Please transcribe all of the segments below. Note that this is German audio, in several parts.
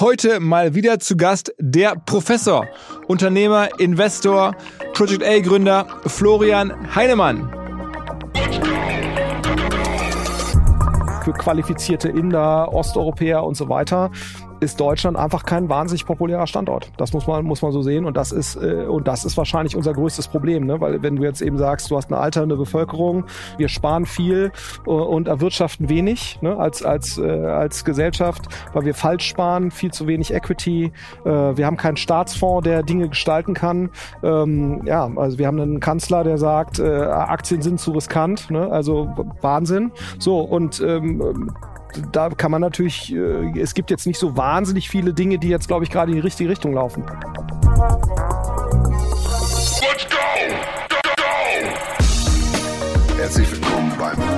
Heute mal wieder zu Gast der Professor, Unternehmer, Investor, Project A Gründer Florian Heinemann. Für qualifizierte Inder, Osteuropäer und so weiter ist Deutschland einfach kein wahnsinnig populärer Standort. Das muss man, muss man so sehen. Und das ist, äh, und das ist wahrscheinlich unser größtes Problem. Ne? Weil wenn du jetzt eben sagst, du hast eine alternde Bevölkerung, wir sparen viel äh, und erwirtschaften wenig ne? als, als, äh, als Gesellschaft, weil wir falsch sparen, viel zu wenig Equity. Äh, wir haben keinen Staatsfonds, der Dinge gestalten kann. Ähm, ja, also wir haben einen Kanzler, der sagt, äh, Aktien sind zu riskant. Ne? Also Wahnsinn. So, und ähm, da kann man natürlich, äh, es gibt jetzt nicht so wahnsinnig viele Dinge, die jetzt, glaube ich, gerade in die richtige Richtung laufen. Let's go! Go, go! Herzlich willkommen beim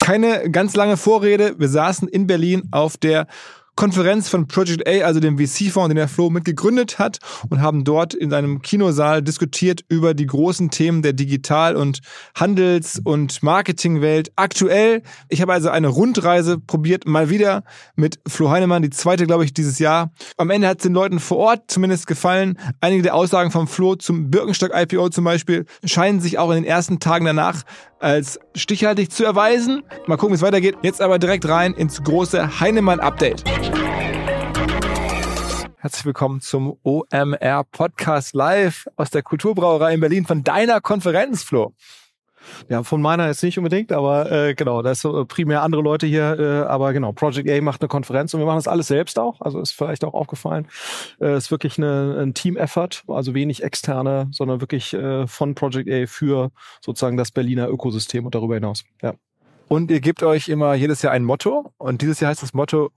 keine ganz lange Vorrede. Wir saßen in Berlin auf der Konferenz von Project A, also dem VC-Fonds, den der Flo mitgegründet hat und haben dort in seinem Kinosaal diskutiert über die großen Themen der Digital- und Handels- und Marketingwelt aktuell. Ich habe also eine Rundreise probiert, mal wieder mit Flo Heinemann, die zweite, glaube ich, dieses Jahr. Am Ende hat es den Leuten vor Ort zumindest gefallen. Einige der Aussagen vom Flo zum Birkenstock-IPO zum Beispiel scheinen sich auch in den ersten Tagen danach als stichhaltig zu erweisen. Mal gucken, wie es weitergeht. Jetzt aber direkt rein ins große Heinemann-Update. Herzlich willkommen zum OMR Podcast live aus der Kulturbrauerei in Berlin von deiner Konferenz, Flo. Ja, von meiner jetzt nicht unbedingt, aber äh, genau, da ist so primär andere Leute hier, äh, aber genau, Project A macht eine Konferenz und wir machen das alles selbst auch, also ist vielleicht auch aufgefallen. Äh, ist wirklich eine, ein Team-Effort, also wenig externe, sondern wirklich äh, von Project A für sozusagen das Berliner Ökosystem und darüber hinaus. Ja. Und ihr gebt euch immer jedes Jahr ein Motto und dieses Jahr heißt das Motto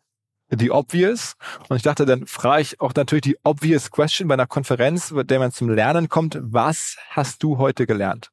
The Obvious. Und ich dachte, dann frage ich auch natürlich die Obvious Question bei einer Konferenz, bei der man zum Lernen kommt. Was hast du heute gelernt?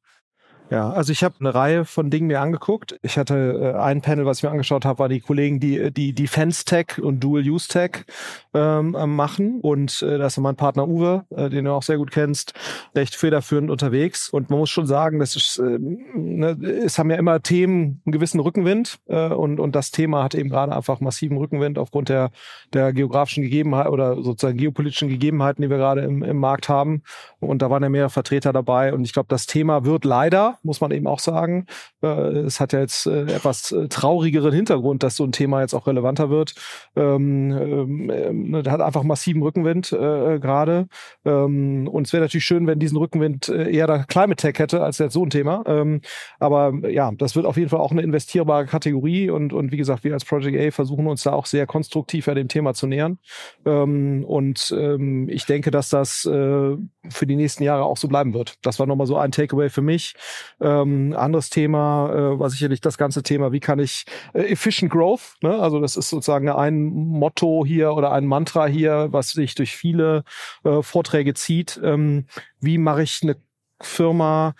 Ja, also ich habe eine Reihe von Dingen mir angeguckt. Ich hatte äh, ein Panel, was ich mir angeschaut habe, war die Kollegen, die die Defense Tech und Dual Use Tech ähm, äh, machen. Und äh, da ist mein Partner Uwe, äh, den du auch sehr gut kennst, recht federführend unterwegs. Und man muss schon sagen, das ist, äh, ne, es haben ja immer Themen einen gewissen Rückenwind äh, und und das Thema hat eben gerade einfach massiven Rückenwind aufgrund der der geografischen Gegebenheiten oder sozusagen geopolitischen Gegebenheiten, die wir gerade im, im Markt haben. Und da waren ja mehrere Vertreter dabei. Und ich glaube, das Thema wird leider muss man eben auch sagen. Äh, es hat ja jetzt äh, etwas äh, traurigeren Hintergrund, dass so ein Thema jetzt auch relevanter wird. Ähm, ähm, äh, hat einfach massiven Rückenwind äh, gerade. Ähm, und es wäre natürlich schön, wenn diesen Rückenwind eher der Climate Tech hätte als jetzt so ein Thema. Ähm, aber ja, das wird auf jeden Fall auch eine investierbare Kategorie. Und, und wie gesagt, wir als Project A versuchen uns da auch sehr konstruktiv an dem Thema zu nähern. Ähm, und ähm, ich denke, dass das äh, für die nächsten Jahre auch so bleiben wird. Das war nochmal so ein Takeaway für mich. Ähm, anderes Thema äh, war sicherlich das ganze Thema, wie kann ich äh, efficient growth, ne? also das ist sozusagen ein Motto hier oder ein Mantra hier, was sich durch viele äh, Vorträge zieht. Ähm, wie mache ich eine Firma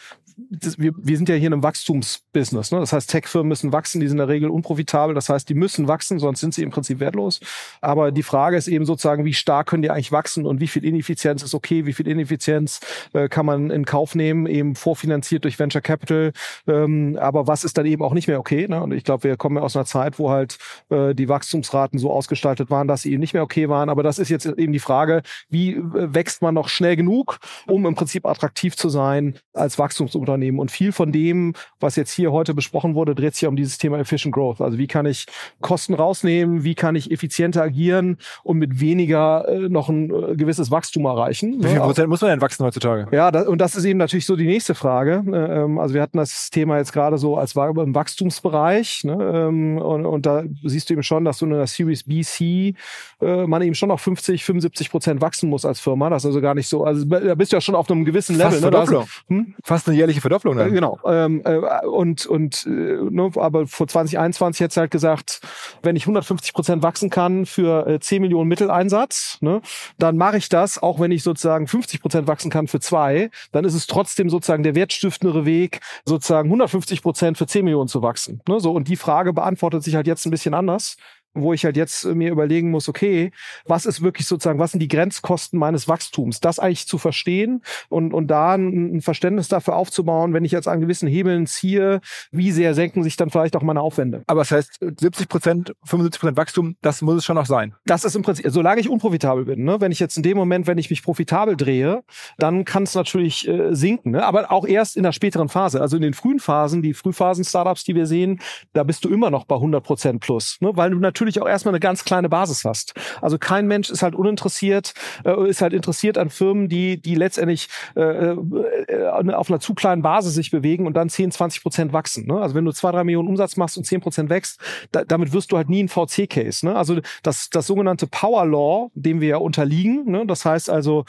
das, wir, wir sind ja hier in einem Wachstumsbusiness. Ne? Das heißt, Tech-Firmen müssen wachsen, die sind in der Regel unprofitabel. Das heißt, die müssen wachsen, sonst sind sie im Prinzip wertlos. Aber die Frage ist eben sozusagen, wie stark können die eigentlich wachsen und wie viel Ineffizienz ist okay, wie viel Ineffizienz äh, kann man in Kauf nehmen, eben vorfinanziert durch Venture Capital. Ähm, aber was ist dann eben auch nicht mehr okay? Ne? Und ich glaube, wir kommen ja aus einer Zeit, wo halt äh, die Wachstumsraten so ausgestaltet waren, dass sie eben nicht mehr okay waren. Aber das ist jetzt eben die Frage, wie äh, wächst man noch schnell genug, um im Prinzip attraktiv zu sein als Wachstumsunternehmen. Und viel von dem, was jetzt hier heute besprochen wurde, dreht sich um dieses Thema Efficient Growth. Also wie kann ich Kosten rausnehmen, wie kann ich effizienter agieren und mit weniger äh, noch ein äh, gewisses Wachstum erreichen. Wie viel ne? Prozent muss man denn wachsen heutzutage? Ja, da, und das ist eben natürlich so die nächste Frage. Äh, ähm, also wir hatten das Thema jetzt gerade so als im Wachstumsbereich. Ne? Ähm, und, und da siehst du eben schon, dass du in der Series BC äh, man eben schon noch 50, 75 Prozent wachsen muss als Firma. Das ist also gar nicht so. Also da bist du ja schon auf einem gewissen Level. Fast ne? Verdopplung. hm? Fast eine jährliche Verdopplung. Dann. Äh, genau. Ähm, äh, und und äh, ne, aber vor 2021 jetzt halt gesagt, wenn ich 150 Prozent wachsen kann für äh, 10 Millionen Mitteleinsatz, ne, dann mache ich das, auch wenn ich sozusagen 50 Prozent wachsen kann für zwei, dann ist es trotzdem sozusagen der wertstiftendere Weg, sozusagen 150 Prozent für 10 Millionen zu wachsen. Ne, so und die Frage beantwortet sich halt jetzt ein bisschen anders wo ich halt jetzt äh, mir überlegen muss, okay, was ist wirklich sozusagen, was sind die Grenzkosten meines Wachstums? Das eigentlich zu verstehen und, und da ein, ein Verständnis dafür aufzubauen, wenn ich jetzt an gewissen Hebeln ziehe, wie sehr senken sich dann vielleicht auch meine Aufwände. Aber das heißt, 70 Prozent, 75 Prozent Wachstum, das muss es schon noch sein. Das ist im Prinzip, solange ich unprofitabel bin, ne? wenn ich jetzt in dem Moment, wenn ich mich profitabel drehe, dann kann es natürlich äh, sinken, ne? aber auch erst in der späteren Phase. Also in den frühen Phasen, die Frühphasen-Startups, die wir sehen, da bist du immer noch bei 100 Prozent plus, ne? weil du natürlich natürlich auch erstmal eine ganz kleine Basis hast. Also kein Mensch ist halt uninteressiert, äh, ist halt interessiert an Firmen, die, die letztendlich äh, äh, auf einer zu kleinen Basis sich bewegen und dann 10, 20 Prozent wachsen. Ne? Also wenn du zwei, drei Millionen Umsatz machst und 10 Prozent wächst, da, damit wirst du halt nie ein VC-Case. Ne? Also das, das sogenannte Power Law, dem wir ja unterliegen, ne? das heißt also,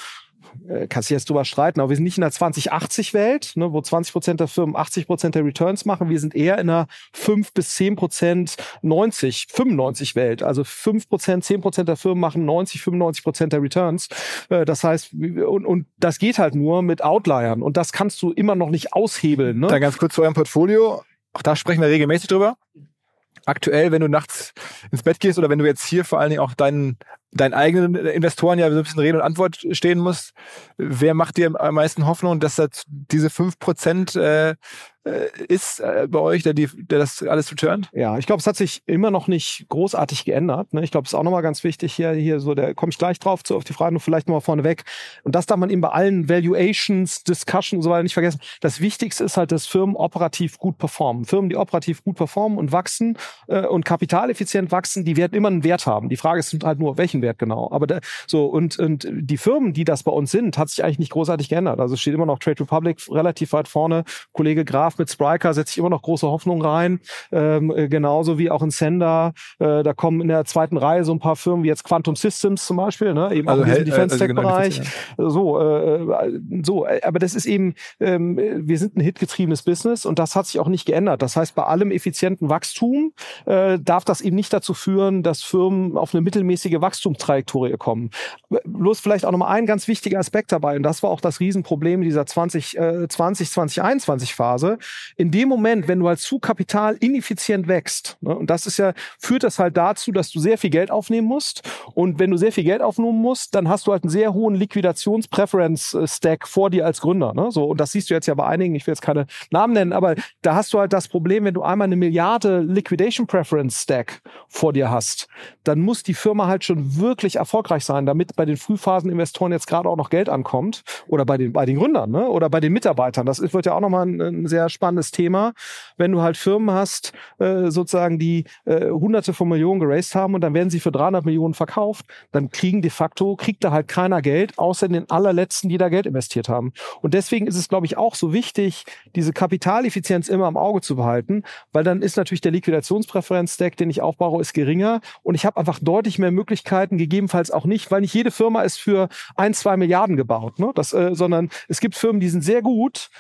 kannst du jetzt drüber streiten, aber wir sind nicht in der 2080-Welt, ne, wo 20 Prozent der Firmen 80 Prozent der Returns machen. Wir sind eher in einer 5 bis 10 Prozent 90, 95 Welt. Also 5 Prozent, 10 Prozent der Firmen machen 90, 95 Prozent der Returns. Äh, das heißt, und, und das geht halt nur mit Outliern. Und das kannst du immer noch nicht aushebeln. Ne? Da ganz kurz zu eurem Portfolio. Auch da sprechen wir regelmäßig drüber aktuell, wenn du nachts ins Bett gehst oder wenn du jetzt hier vor allen Dingen auch deinen, deinen eigenen Investoren ja so ein bisschen Rede und Antwort stehen musst, wer macht dir am meisten Hoffnung, dass das diese fünf Prozent äh, ist äh, bei euch, der, die, der das alles returnt? Ja, ich glaube, es hat sich immer noch nicht großartig geändert. Ne? Ich glaube, es ist auch nochmal ganz wichtig hier, hier so, da komme ich gleich drauf zu, auf die Frage, nur vielleicht nochmal vorneweg. Und das darf man eben bei allen Valuations, Discussion und so weiter nicht vergessen. Das Wichtigste ist halt, dass Firmen operativ gut performen. Firmen, die operativ gut performen und wachsen äh, und kapitaleffizient wachsen, die werden immer einen Wert haben. Die Frage ist halt nur, welchen Wert genau. Aber da, so, und, und die Firmen, die das bei uns sind, hat sich eigentlich nicht großartig geändert. Also es steht immer noch Trade Republic relativ weit vorne. Kollege Graf Graf mit Spriker setze ich immer noch große Hoffnung rein. Ähm, äh, genauso wie auch in Sender. Äh, da kommen in der zweiten Reihe so ein paar Firmen wie jetzt Quantum Systems zum Beispiel, ne? eben also auch in diesem Defense-Tech-Bereich. Also genau so, äh, so, äh, aber das ist eben, ähm, wir sind ein hitgetriebenes Business und das hat sich auch nicht geändert. Das heißt, bei allem effizienten Wachstum äh, darf das eben nicht dazu führen, dass Firmen auf eine mittelmäßige Wachstumstrajektorie kommen. Bloß vielleicht auch nochmal ein ganz wichtiger Aspekt dabei, und das war auch das Riesenproblem dieser 20, äh, 20 2021 Phase in dem Moment, wenn du halt zu Kapital ineffizient wächst, ne, und das ist ja, führt das halt dazu, dass du sehr viel Geld aufnehmen musst. Und wenn du sehr viel Geld aufnehmen musst, dann hast du halt einen sehr hohen Liquidations-Preference-Stack vor dir als Gründer. Ne? So, und das siehst du jetzt ja bei einigen, ich will jetzt keine Namen nennen, aber da hast du halt das Problem, wenn du einmal eine Milliarde Liquidation Preference Stack vor dir hast, dann muss die Firma halt schon wirklich erfolgreich sein, damit bei den Frühphasen-Investoren jetzt gerade auch noch Geld ankommt. Oder bei den, bei den Gründern, ne? Oder bei den Mitarbeitern. Das wird ja auch nochmal ein, ein sehr spannendes Thema, wenn du halt Firmen hast, äh, sozusagen, die äh, hunderte von Millionen geraced haben und dann werden sie für 300 Millionen verkauft, dann kriegen de facto, kriegt da halt keiner Geld, außer den allerletzten, die da Geld investiert haben. Und deswegen ist es, glaube ich, auch so wichtig, diese Kapitaleffizienz immer im Auge zu behalten, weil dann ist natürlich der Liquidationspräferenz-Stack, den ich aufbaue, ist geringer und ich habe einfach deutlich mehr Möglichkeiten, gegebenenfalls auch nicht, weil nicht jede Firma ist für ein, zwei Milliarden gebaut, ne? das, äh, sondern es gibt Firmen, die sind sehr gut,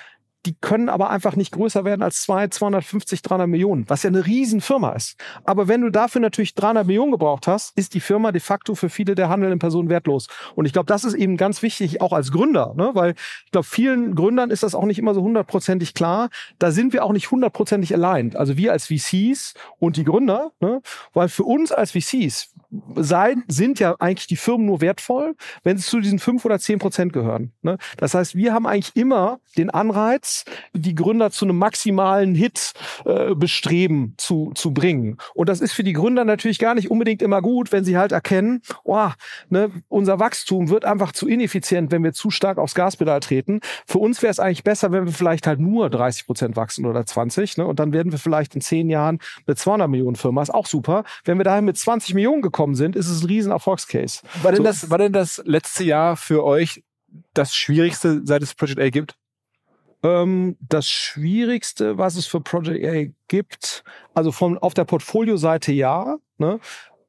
die können aber einfach nicht größer werden als zwei, 250, 300 Millionen, was ja eine Riesenfirma ist. Aber wenn du dafür natürlich 300 Millionen gebraucht hast, ist die Firma de facto für viele der handelnden Personen wertlos. Und ich glaube, das ist eben ganz wichtig, auch als Gründer, ne? weil ich glaube, vielen Gründern ist das auch nicht immer so hundertprozentig klar. Da sind wir auch nicht hundertprozentig aligned. Also wir als VCs und die Gründer, ne? weil für uns als VCs sein, sind ja eigentlich die Firmen nur wertvoll, wenn sie zu diesen fünf oder zehn Prozent gehören. Ne? Das heißt, wir haben eigentlich immer den Anreiz, die Gründer zu einem maximalen Hit äh, bestreben zu, zu bringen. Und das ist für die Gründer natürlich gar nicht unbedingt immer gut, wenn sie halt erkennen, oh, ne, unser Wachstum wird einfach zu ineffizient, wenn wir zu stark aufs Gaspedal treten. Für uns wäre es eigentlich besser, wenn wir vielleicht halt nur 30 Prozent wachsen oder 20. Ne? Und dann werden wir vielleicht in zehn Jahren eine 200 Millionen Firma. Ist auch super. Wenn wir dahin mit 20 Millionen gekommen sind, ist es ein riesen Erfolgscase. War denn, so. das, war denn das letzte Jahr für euch das Schwierigste, seit es Project A gibt? Ähm, das Schwierigste, was es für Project A gibt, also von auf der Portfolio-Seite ja. Ne?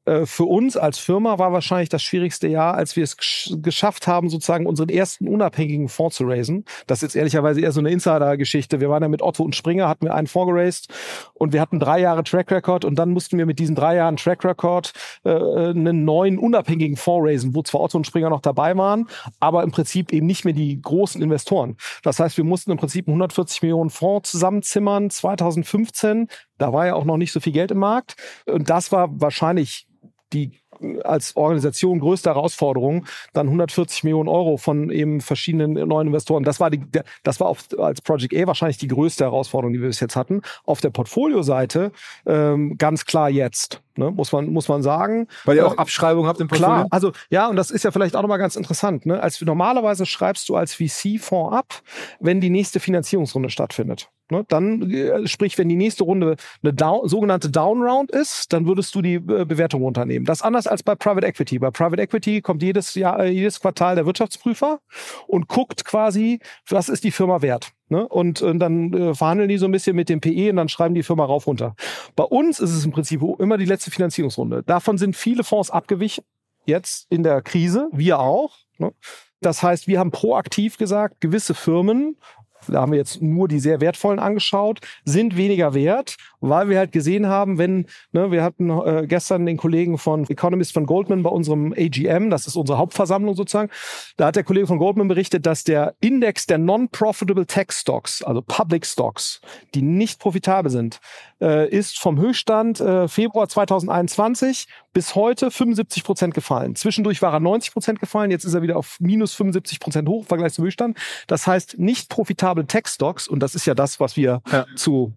Äh, für uns als Firma war wahrscheinlich das schwierigste Jahr, als wir es geschafft haben, sozusagen unseren ersten unabhängigen Fonds zu raisen. Das ist jetzt ehrlicherweise eher so eine Insider-Geschichte. Wir waren ja mit Otto und Springer, hatten wir einen Fonds geraced und wir hatten drei Jahre Track Record und dann mussten wir mit diesen drei Jahren Track Record äh, einen neuen unabhängigen Fonds raisen, wo zwar Otto und Springer noch dabei waren, aber im Prinzip eben nicht mehr die großen Investoren. Das heißt, wir mussten im Prinzip 140 Millionen Fonds zusammenzimmern 2015. Da war ja auch noch nicht so viel Geld im Markt. Und das war wahrscheinlich die als Organisation größte Herausforderung, dann 140 Millionen Euro von eben verschiedenen neuen Investoren. Das war die, das war auf, als Project A wahrscheinlich die größte Herausforderung, die wir bis jetzt hatten. Auf der Portfolio-Seite ähm, ganz klar jetzt. Ne, muss man muss man sagen, weil ihr auch äh, Abschreibungen habt im Portfolio. Klar, also ja, und das ist ja vielleicht auch nochmal ganz interessant. Ne? Als normalerweise schreibst du als VC-Fonds ab, wenn die nächste Finanzierungsrunde stattfindet. Ne? Dann, äh, sprich, wenn die nächste Runde eine Down, sogenannte Down-Round ist, dann würdest du die äh, Bewertung runternehmen. Das ist anders als bei Private Equity. Bei Private Equity kommt jedes Jahr, äh, jedes Quartal der Wirtschaftsprüfer und guckt quasi, was ist die Firma wert. Ne? Und, und dann verhandeln die so ein bisschen mit dem PE und dann schreiben die Firma rauf runter. Bei uns ist es im Prinzip immer die letzte Finanzierungsrunde. Davon sind viele Fonds abgewichen, jetzt in der Krise, wir auch. Ne? Das heißt, wir haben proaktiv gesagt, gewisse Firmen da haben wir jetzt nur die sehr wertvollen angeschaut, sind weniger wert, weil wir halt gesehen haben, wenn, ne, wir hatten äh, gestern den Kollegen von Economist von Goldman bei unserem AGM, das ist unsere Hauptversammlung sozusagen, da hat der Kollege von Goldman berichtet, dass der Index der Non-Profitable Tech Stocks, also Public Stocks, die nicht profitabel sind, äh, ist vom Höchststand äh, Februar 2021 bis heute 75 Prozent gefallen. Zwischendurch war er 90 Prozent gefallen, jetzt ist er wieder auf minus 75 Prozent hoch im Vergleich zum Höchststand. Das heißt, nicht profitable Tech-Stocks, und das ist ja das, was wir ja. zu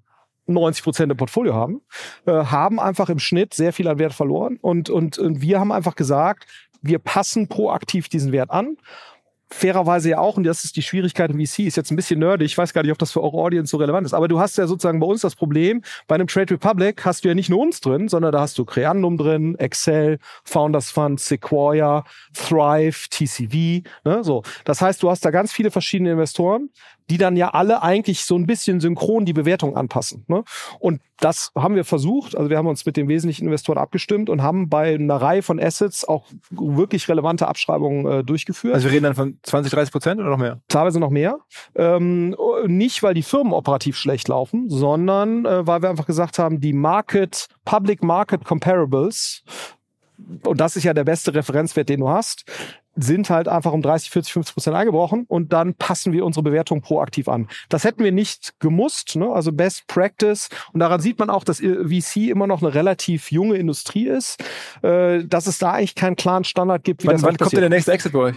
90 Prozent im Portfolio haben, äh, haben einfach im Schnitt sehr viel an Wert verloren. Und, und, und wir haben einfach gesagt, wir passen proaktiv diesen Wert an fairerweise ja auch, und das ist die Schwierigkeit im VC, ist jetzt ein bisschen nerdig, ich weiß gar nicht, ob das für eure Audience so relevant ist, aber du hast ja sozusagen bei uns das Problem, bei einem Trade Republic hast du ja nicht nur uns drin, sondern da hast du Creandum drin, Excel, Founders Fund, Sequoia, Thrive, TCV, ne, so. Das heißt, du hast da ganz viele verschiedene Investoren, die dann ja alle eigentlich so ein bisschen synchron die Bewertung anpassen. Ne? Und das haben wir versucht. Also wir haben uns mit den wesentlichen Investoren abgestimmt und haben bei einer Reihe von Assets auch wirklich relevante Abschreibungen äh, durchgeführt. Also wir reden dann von 20, 30 Prozent oder noch mehr? Teilweise noch mehr. Ähm, nicht, weil die Firmen operativ schlecht laufen, sondern äh, weil wir einfach gesagt haben, die Market, Public Market Comparables und das ist ja der beste Referenzwert, den du hast, sind halt einfach um 30, 40, 50 Prozent eingebrochen und dann passen wir unsere Bewertung proaktiv an. Das hätten wir nicht gemusst, ne? also Best Practice. Und daran sieht man auch, dass VC immer noch eine relativ junge Industrie ist, äh, dass es da eigentlich keinen klaren Standard gibt. Wie wann, das wann kommt denn der nächste Exit bei euch?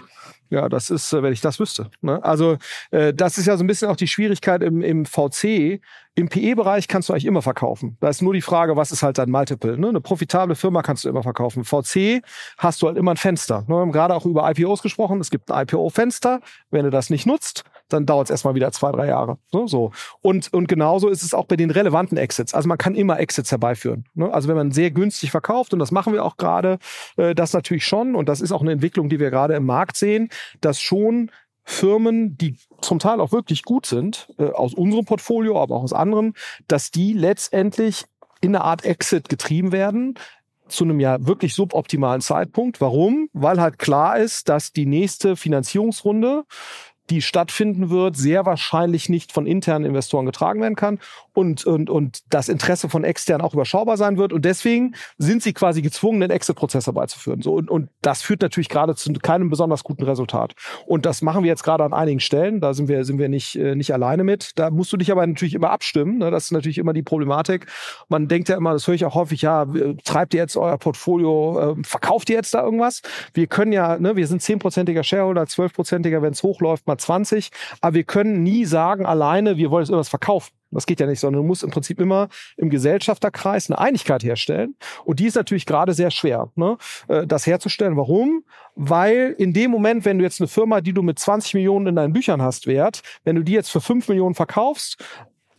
Ja, das ist, äh, wenn ich das wüsste. Ne? Also äh, das ist ja so ein bisschen auch die Schwierigkeit im, im VC. Im PE-Bereich kannst du eigentlich immer verkaufen. Da ist nur die Frage, was ist halt dein Multiple. Ne? Eine profitable Firma kannst du immer verkaufen. VC hast du halt immer ein Fenster. Ne? Wir haben gerade auch über IPOs gesprochen. Es gibt ein IPO-Fenster. Wenn du das nicht nutzt, dann dauert es erstmal wieder zwei, drei Jahre. Ne? So. Und, und genauso ist es auch bei den relevanten Exits. Also man kann immer Exits herbeiführen. Ne? Also wenn man sehr günstig verkauft, und das machen wir auch gerade, äh, das natürlich schon, und das ist auch eine Entwicklung, die wir gerade im Markt sehen, dass schon Firmen, die zum Teil auch wirklich gut sind, äh, aus unserem Portfolio, aber auch aus anderen, dass die letztendlich in eine Art Exit getrieben werden, zu einem ja wirklich suboptimalen Zeitpunkt. Warum? Weil halt klar ist, dass die nächste Finanzierungsrunde die stattfinden wird, sehr wahrscheinlich nicht von internen Investoren getragen werden kann und, und, und das Interesse von externen auch überschaubar sein wird. Und deswegen sind sie quasi gezwungen, den Exit-Prozess herbeizuführen. So, und, und das führt natürlich gerade zu keinem besonders guten Resultat. Und das machen wir jetzt gerade an einigen Stellen. Da sind wir, sind wir nicht, äh, nicht alleine mit. Da musst du dich aber natürlich immer abstimmen. Ne? Das ist natürlich immer die Problematik. Man denkt ja immer, das höre ich auch häufig, ja, treibt ihr jetzt euer Portfolio, äh, verkauft ihr jetzt da irgendwas? Wir können ja, ne, wir sind zehnprozentiger Shareholder, zwölfprozentiger, wenn es hochläuft, mal 20. Aber wir können nie sagen alleine, wir wollen jetzt irgendwas verkaufen. Das geht ja nicht, sondern du musst im Prinzip immer im Gesellschafterkreis eine Einigkeit herstellen. Und die ist natürlich gerade sehr schwer, ne? Äh, das herzustellen. Warum? Weil in dem Moment, wenn du jetzt eine Firma, die du mit 20 Millionen in deinen Büchern hast, wert, wenn du die jetzt für 5 Millionen verkaufst,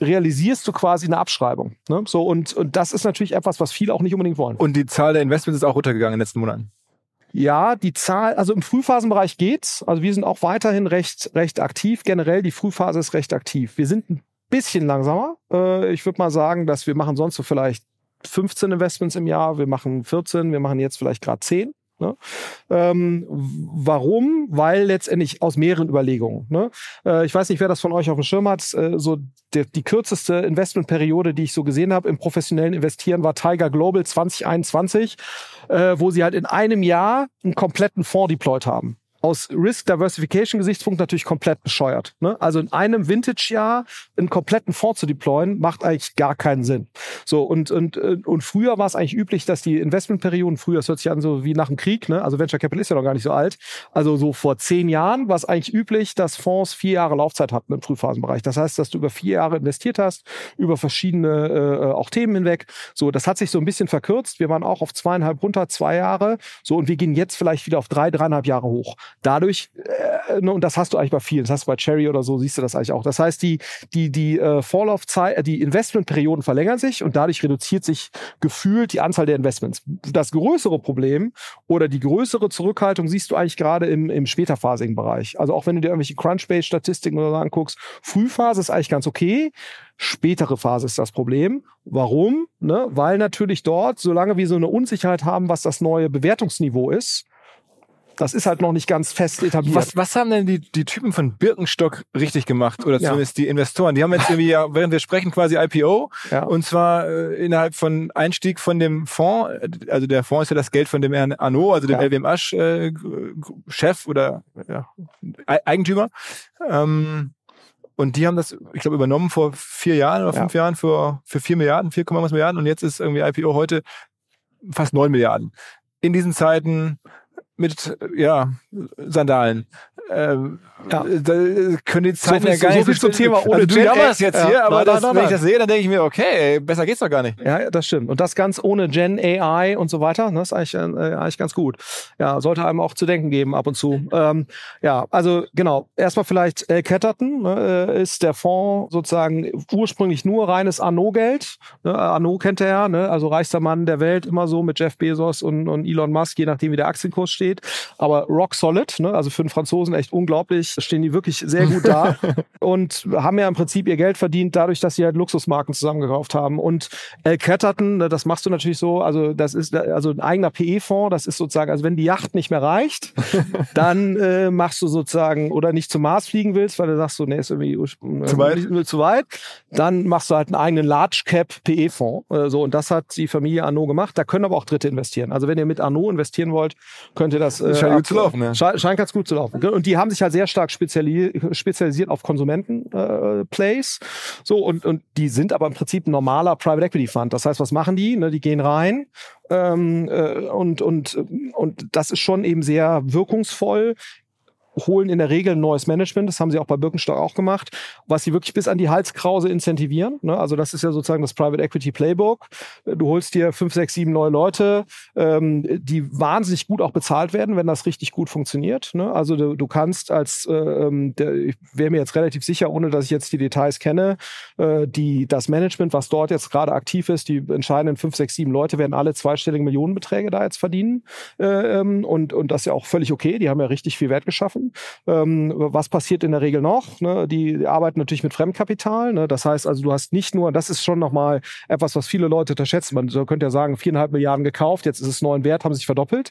realisierst du quasi eine Abschreibung. Ne? So, und, und das ist natürlich etwas, was viele auch nicht unbedingt wollen. Und die Zahl der Investments ist auch runtergegangen in den letzten Monaten. Ja, die Zahl, also im Frühphasenbereich geht's. Also wir sind auch weiterhin recht, recht aktiv. Generell die Frühphase ist recht aktiv. Wir sind ein bisschen langsamer. Äh, ich würde mal sagen, dass wir machen sonst so vielleicht 15 Investments im Jahr. Wir machen 14, wir machen jetzt vielleicht gerade 10. Ne? Ähm, warum? Weil letztendlich aus mehreren Überlegungen. Ne? Äh, ich weiß nicht, wer das von euch auf dem Schirm hat. Äh, so die, die kürzeste Investmentperiode, die ich so gesehen habe im professionellen Investieren, war Tiger Global 2021, äh, wo sie halt in einem Jahr einen kompletten Fonds deployed haben aus Risk Diversification Gesichtspunkt natürlich komplett bescheuert. Ne? Also in einem Vintage-Jahr einen kompletten Fonds zu deployen, macht eigentlich gar keinen Sinn. So, und, und, und früher war es eigentlich üblich, dass die Investmentperioden, früher, das hört sich an so wie nach dem Krieg, ne? also Venture Capital ist ja noch gar nicht so alt, also so vor zehn Jahren war es eigentlich üblich, dass Fonds vier Jahre Laufzeit hatten im Frühphasenbereich. Das heißt, dass du über vier Jahre investiert hast, über verschiedene äh, auch Themen hinweg. So, das hat sich so ein bisschen verkürzt. Wir waren auch auf zweieinhalb runter, zwei Jahre. So, und wir gehen jetzt vielleicht wieder auf drei, dreieinhalb Jahre hoch dadurch, äh, ne, und das hast du eigentlich bei vielen, das hast du bei Cherry oder so, siehst du das eigentlich auch. Das heißt, die, die, die äh, Vorlaufzeit, äh, die Investmentperioden verlängern sich und dadurch reduziert sich gefühlt die Anzahl der Investments. Das größere Problem oder die größere Zurückhaltung siehst du eigentlich gerade im, im späterphasigen Bereich. Also auch wenn du dir irgendwelche Crunchbase-Statistiken oder so anguckst, Frühphase ist eigentlich ganz okay. Spätere Phase ist das Problem. Warum? Ne? Weil natürlich dort, solange wir so eine Unsicherheit haben, was das neue Bewertungsniveau ist, das ist halt noch nicht ganz fest etabliert. Was, was haben denn die, die Typen von Birkenstock richtig gemacht? Oder zumindest ja. die Investoren? Die haben jetzt irgendwie ja, während wir sprechen, quasi IPO. Ja. Und zwar äh, innerhalb von Einstieg von dem Fonds. Also der Fonds ist ja das Geld von dem Herrn Arnaud, also dem ja. LWM Asch äh, Chef oder ja, Eigentümer. Ähm, und die haben das, ich glaube, übernommen vor vier Jahren oder fünf ja. Jahren für, für vier Milliarden, 4, was Milliarden. Und jetzt ist irgendwie IPO heute fast neun Milliarden. In diesen Zeiten mit ja, Sandalen. Ähm, ja. Da können die Zeiten so ja gar so, nicht so viel zum Thema ohne also, du jammerst jetzt ja. hier, aber nein, das, nein, nein, wenn ich das sehe, dann denke ich mir, okay, besser geht's doch gar nicht. Ja, das stimmt. Und das ganz ohne Gen AI und so weiter, das ist eigentlich, äh, eigentlich ganz gut. Ja, sollte einem auch zu denken geben ab und zu. Ähm, ja, also genau. Erstmal vielleicht äh, Ketterton ne, äh, ist der Fonds sozusagen ursprünglich nur reines Arnaud-Geld. Ne, Arnaud kennt er ja, ne, also reichster Mann der Welt, immer so mit Jeff Bezos und, und Elon Musk, je nachdem wie der Aktienkurs steht. Aber rock solid, ne, also für den Franzosen echt unglaublich, stehen die wirklich sehr gut da und haben ja im Prinzip ihr Geld verdient dadurch, dass sie halt Luxusmarken zusammengekauft haben. Und El Catterton, ne, das machst du natürlich so, also das ist also ein eigener PE-Fonds, das ist sozusagen, also wenn die Yacht nicht mehr reicht, dann äh, machst du sozusagen oder nicht zum Mars fliegen willst, weil du sagst so, nee, ist irgendwie äh, zu weit, zu weit, dann machst du halt einen eigenen Large Cap PE-Fonds. Äh, so und das hat die Familie Arnaud gemacht. Da können aber auch Dritte investieren. Also wenn ihr mit Arnaud investieren wollt, könnt ihr das. Äh, scheint gut zu laufen. Ja. Scheint ganz gut zu laufen. Und die haben sich halt sehr stark speziali spezialisiert auf Konsumenten-Plays. Äh, so, und, und die sind aber im Prinzip ein normaler Private Equity Fund. Das heißt, was machen die? Ne, die gehen rein ähm, äh, und, und, und das ist schon eben sehr wirkungsvoll holen in der Regel ein neues Management, das haben sie auch bei Birkenstock auch gemacht, was sie wirklich bis an die Halskrause incentivieren. Ne? Also das ist ja sozusagen das Private Equity Playbook. Du holst dir fünf, sechs, sieben neue Leute, ähm, die wahnsinnig gut auch bezahlt werden, wenn das richtig gut funktioniert. Ne? Also du, du kannst als, äh, ähm, der, ich wäre mir jetzt relativ sicher, ohne dass ich jetzt die Details kenne, äh, die, das Management, was dort jetzt gerade aktiv ist, die entscheidenden fünf, sechs, sieben Leute werden alle zweistellige Millionenbeträge da jetzt verdienen. Äh, ähm, und, und das ist ja auch völlig okay. Die haben ja richtig viel Wert geschaffen. Ähm, was passiert in der Regel noch? Ne? Die, die, arbeiten natürlich mit Fremdkapital. Ne? Das heißt also, du hast nicht nur, das ist schon nochmal etwas, was viele Leute unterschätzen. Man könnte ja sagen, viereinhalb Milliarden gekauft, jetzt ist es neuen Wert, haben sich verdoppelt.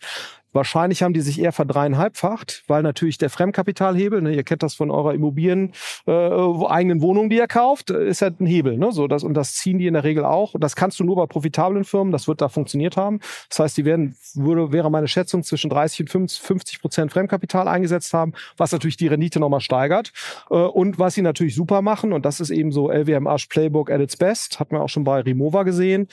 Wahrscheinlich haben die sich eher verdreieinhalbfacht, weil natürlich der Fremdkapitalhebel, ne, ihr kennt das von eurer Immobilien, äh, eigenen Wohnung, die ihr kauft, ist halt ein Hebel. Ne? So, das, und das ziehen die in der Regel auch. Das kannst du nur bei profitablen Firmen, das wird da funktioniert haben. Das heißt, die werden, würde, wäre meine Schätzung, zwischen 30 und 50 Prozent Fremdkapital eingesetzt haben, was natürlich die Rendite nochmal steigert. Äh, und was sie natürlich super machen, und das ist eben so LWM-Arsch Playbook at its best, hat man auch schon bei Remova gesehen,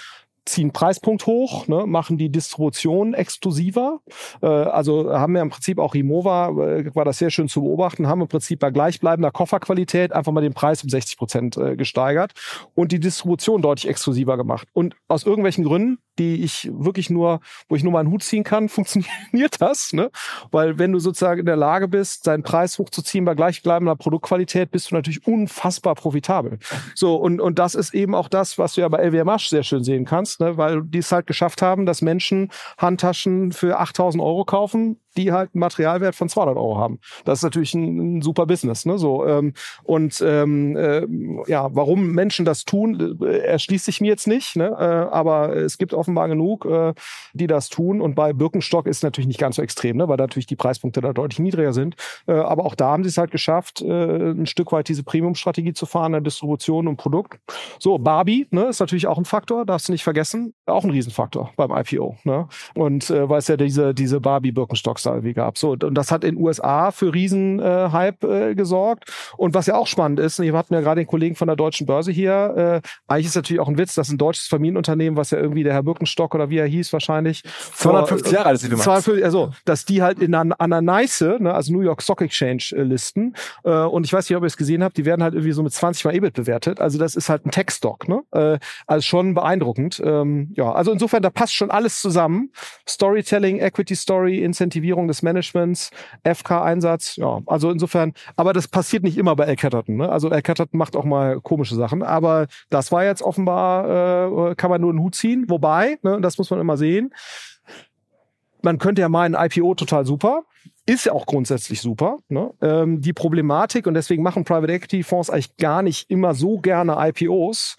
ziehen Preispunkt hoch, ne, machen die Distribution exklusiver. Äh, also haben wir im Prinzip auch Rimowa, äh, war das sehr schön zu beobachten, haben im Prinzip bei gleichbleibender Kofferqualität einfach mal den Preis um 60 Prozent äh, gesteigert und die Distribution deutlich exklusiver gemacht. Und aus irgendwelchen Gründen, die ich wirklich nur, wo ich nur meinen Hut ziehen kann, funktioniert das, ne? Weil wenn du sozusagen in der Lage bist, deinen Preis hochzuziehen bei gleichbleibender Produktqualität, bist du natürlich unfassbar profitabel. So, und, und das ist eben auch das, was du ja bei LWMH sehr schön sehen kannst ne, weil die es halt geschafft haben, dass Menschen Handtaschen für 8000 Euro kaufen, die halt einen Materialwert von 200 Euro haben. Das ist natürlich ein, ein super Business. Ne? So, ähm, und ähm, äh, ja, warum Menschen das tun, äh, erschließt sich mir jetzt nicht. Ne? Äh, aber es gibt offenbar genug, äh, die das tun. Und bei Birkenstock ist es natürlich nicht ganz so extrem, ne? weil natürlich die Preispunkte da deutlich niedriger sind. Äh, aber auch da haben sie es halt geschafft, äh, ein Stück weit diese Premium-Strategie zu fahren, der Distribution und Produkt. So, Barbie ne, ist natürlich auch ein Faktor, darfst du nicht vergessen. Auch ein Riesenfaktor beim IPO. Ne? Und äh, weil es ja diese, diese Barbie-Birkenstocks da irgendwie gab. So, und das hat in den USA für Riesen-Hype äh, äh, gesorgt. Und was ja auch spannend ist, wir hatten ja gerade den Kollegen von der Deutschen Börse hier, äh, eigentlich ist natürlich auch ein Witz, dass ein deutsches Familienunternehmen, was ja irgendwie der Herr Birkenstock oder wie er hieß wahrscheinlich. 250 Jahre alt ist die 250, also, dass die halt in einer, an einer NICE, ne, also New York Stock Exchange äh, listen. Äh, und ich weiß nicht, ob ihr es gesehen habt, die werden halt irgendwie so mit 20 mal EBIT bewertet. Also das ist halt ein Tech-Stock, ne? Äh, also schon beeindruckend. Ähm, ja, also insofern, da passt schon alles zusammen. Storytelling, Equity Story, Incentivierung des Managements, FK-Einsatz, ja, also insofern, aber das passiert nicht immer bei El Catterton, ne? Also El Catterton macht auch mal komische Sachen, aber das war jetzt offenbar, äh, kann man nur einen Hut ziehen, wobei, ne, das muss man immer sehen, man könnte ja meinen, IPO total super. Ist ja auch grundsätzlich super. Ne? Ähm, die Problematik, und deswegen machen Private Equity Fonds eigentlich gar nicht immer so gerne IPOs.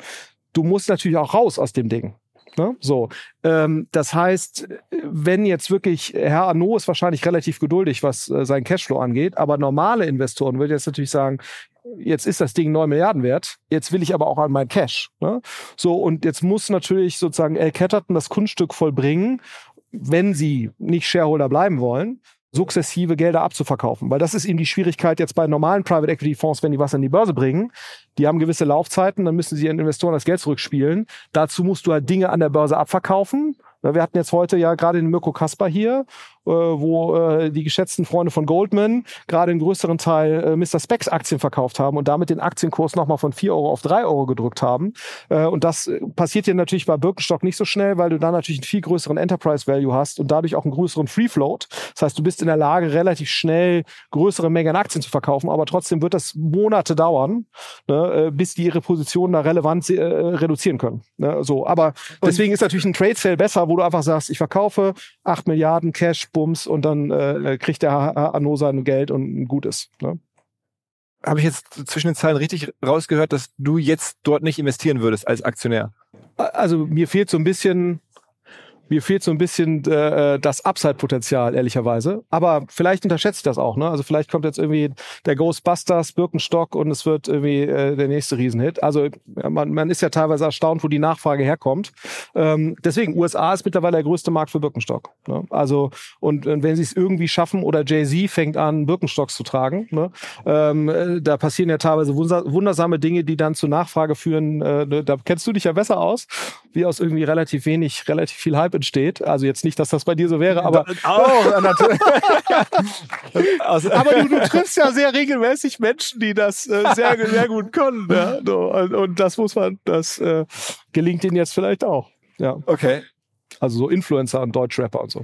Du musst natürlich auch raus aus dem Ding. Ne? So, ähm, das heißt, wenn jetzt wirklich Herr Arnaud ist wahrscheinlich relativ geduldig, was äh, sein Cashflow angeht, aber normale Investoren würden jetzt natürlich sagen, jetzt ist das Ding neun Milliarden wert, jetzt will ich aber auch an mein Cash. Ne? So, und jetzt muss natürlich sozusagen El Ketterton das Kunststück vollbringen, wenn sie nicht Shareholder bleiben wollen, sukzessive Gelder abzuverkaufen. Weil das ist eben die Schwierigkeit jetzt bei normalen Private Equity Fonds, wenn die was an die Börse bringen. Die haben gewisse Laufzeiten, dann müssen sie ihren Investoren das Geld zurückspielen. Dazu musst du halt Dinge an der Börse abverkaufen. Wir hatten jetzt heute ja gerade den Mirko Kasper hier wo äh, die geschätzten Freunde von Goldman gerade einen größeren Teil äh, Mr. Specs Aktien verkauft haben und damit den Aktienkurs nochmal von 4 Euro auf 3 Euro gedrückt haben. Äh, und das äh, passiert ja natürlich bei Birkenstock nicht so schnell, weil du da natürlich einen viel größeren Enterprise Value hast und dadurch auch einen größeren Free Float. Das heißt, du bist in der Lage, relativ schnell größere Mengen an Aktien zu verkaufen, aber trotzdem wird das Monate dauern, ne, äh, bis die ihre Position da relevant äh, reduzieren können. Ne, so, aber deswegen ist natürlich ein Trade Sale besser, wo du einfach sagst, ich verkaufe 8 Milliarden Cash Bums und dann äh, kriegt der Arno sein Geld und gut ist. Ne? Habe ich jetzt zwischen den Zeilen richtig rausgehört, dass du jetzt dort nicht investieren würdest als Aktionär? Also mir fehlt so ein bisschen mir fehlt so ein bisschen äh, das Upside-Potenzial, ehrlicherweise. Aber vielleicht unterschätze ich das auch. Ne? Also vielleicht kommt jetzt irgendwie der Ghostbusters, Birkenstock und es wird irgendwie äh, der nächste Riesenhit. Also man, man ist ja teilweise erstaunt, wo die Nachfrage herkommt. Ähm, deswegen, USA ist mittlerweile der größte Markt für Birkenstock. Ne? Also und, und wenn sie es irgendwie schaffen oder Jay-Z fängt an, Birkenstocks zu tragen, ne? ähm, äh, da passieren ja teilweise wundersame Dinge, die dann zu Nachfrage führen. Äh, ne? da kennst du dich ja besser aus, wie aus irgendwie relativ wenig, relativ viel Hype entsteht. Also jetzt nicht, dass das bei dir so wäre, aber auch natürlich. also, aber du, du, triffst ja sehr regelmäßig Menschen, die das äh, sehr, sehr gut können. Ja? So, und, und, das muss man, das äh, gelingt ihnen jetzt vielleicht auch. Ja. Okay. Also so Influencer und Deutschrapper und so.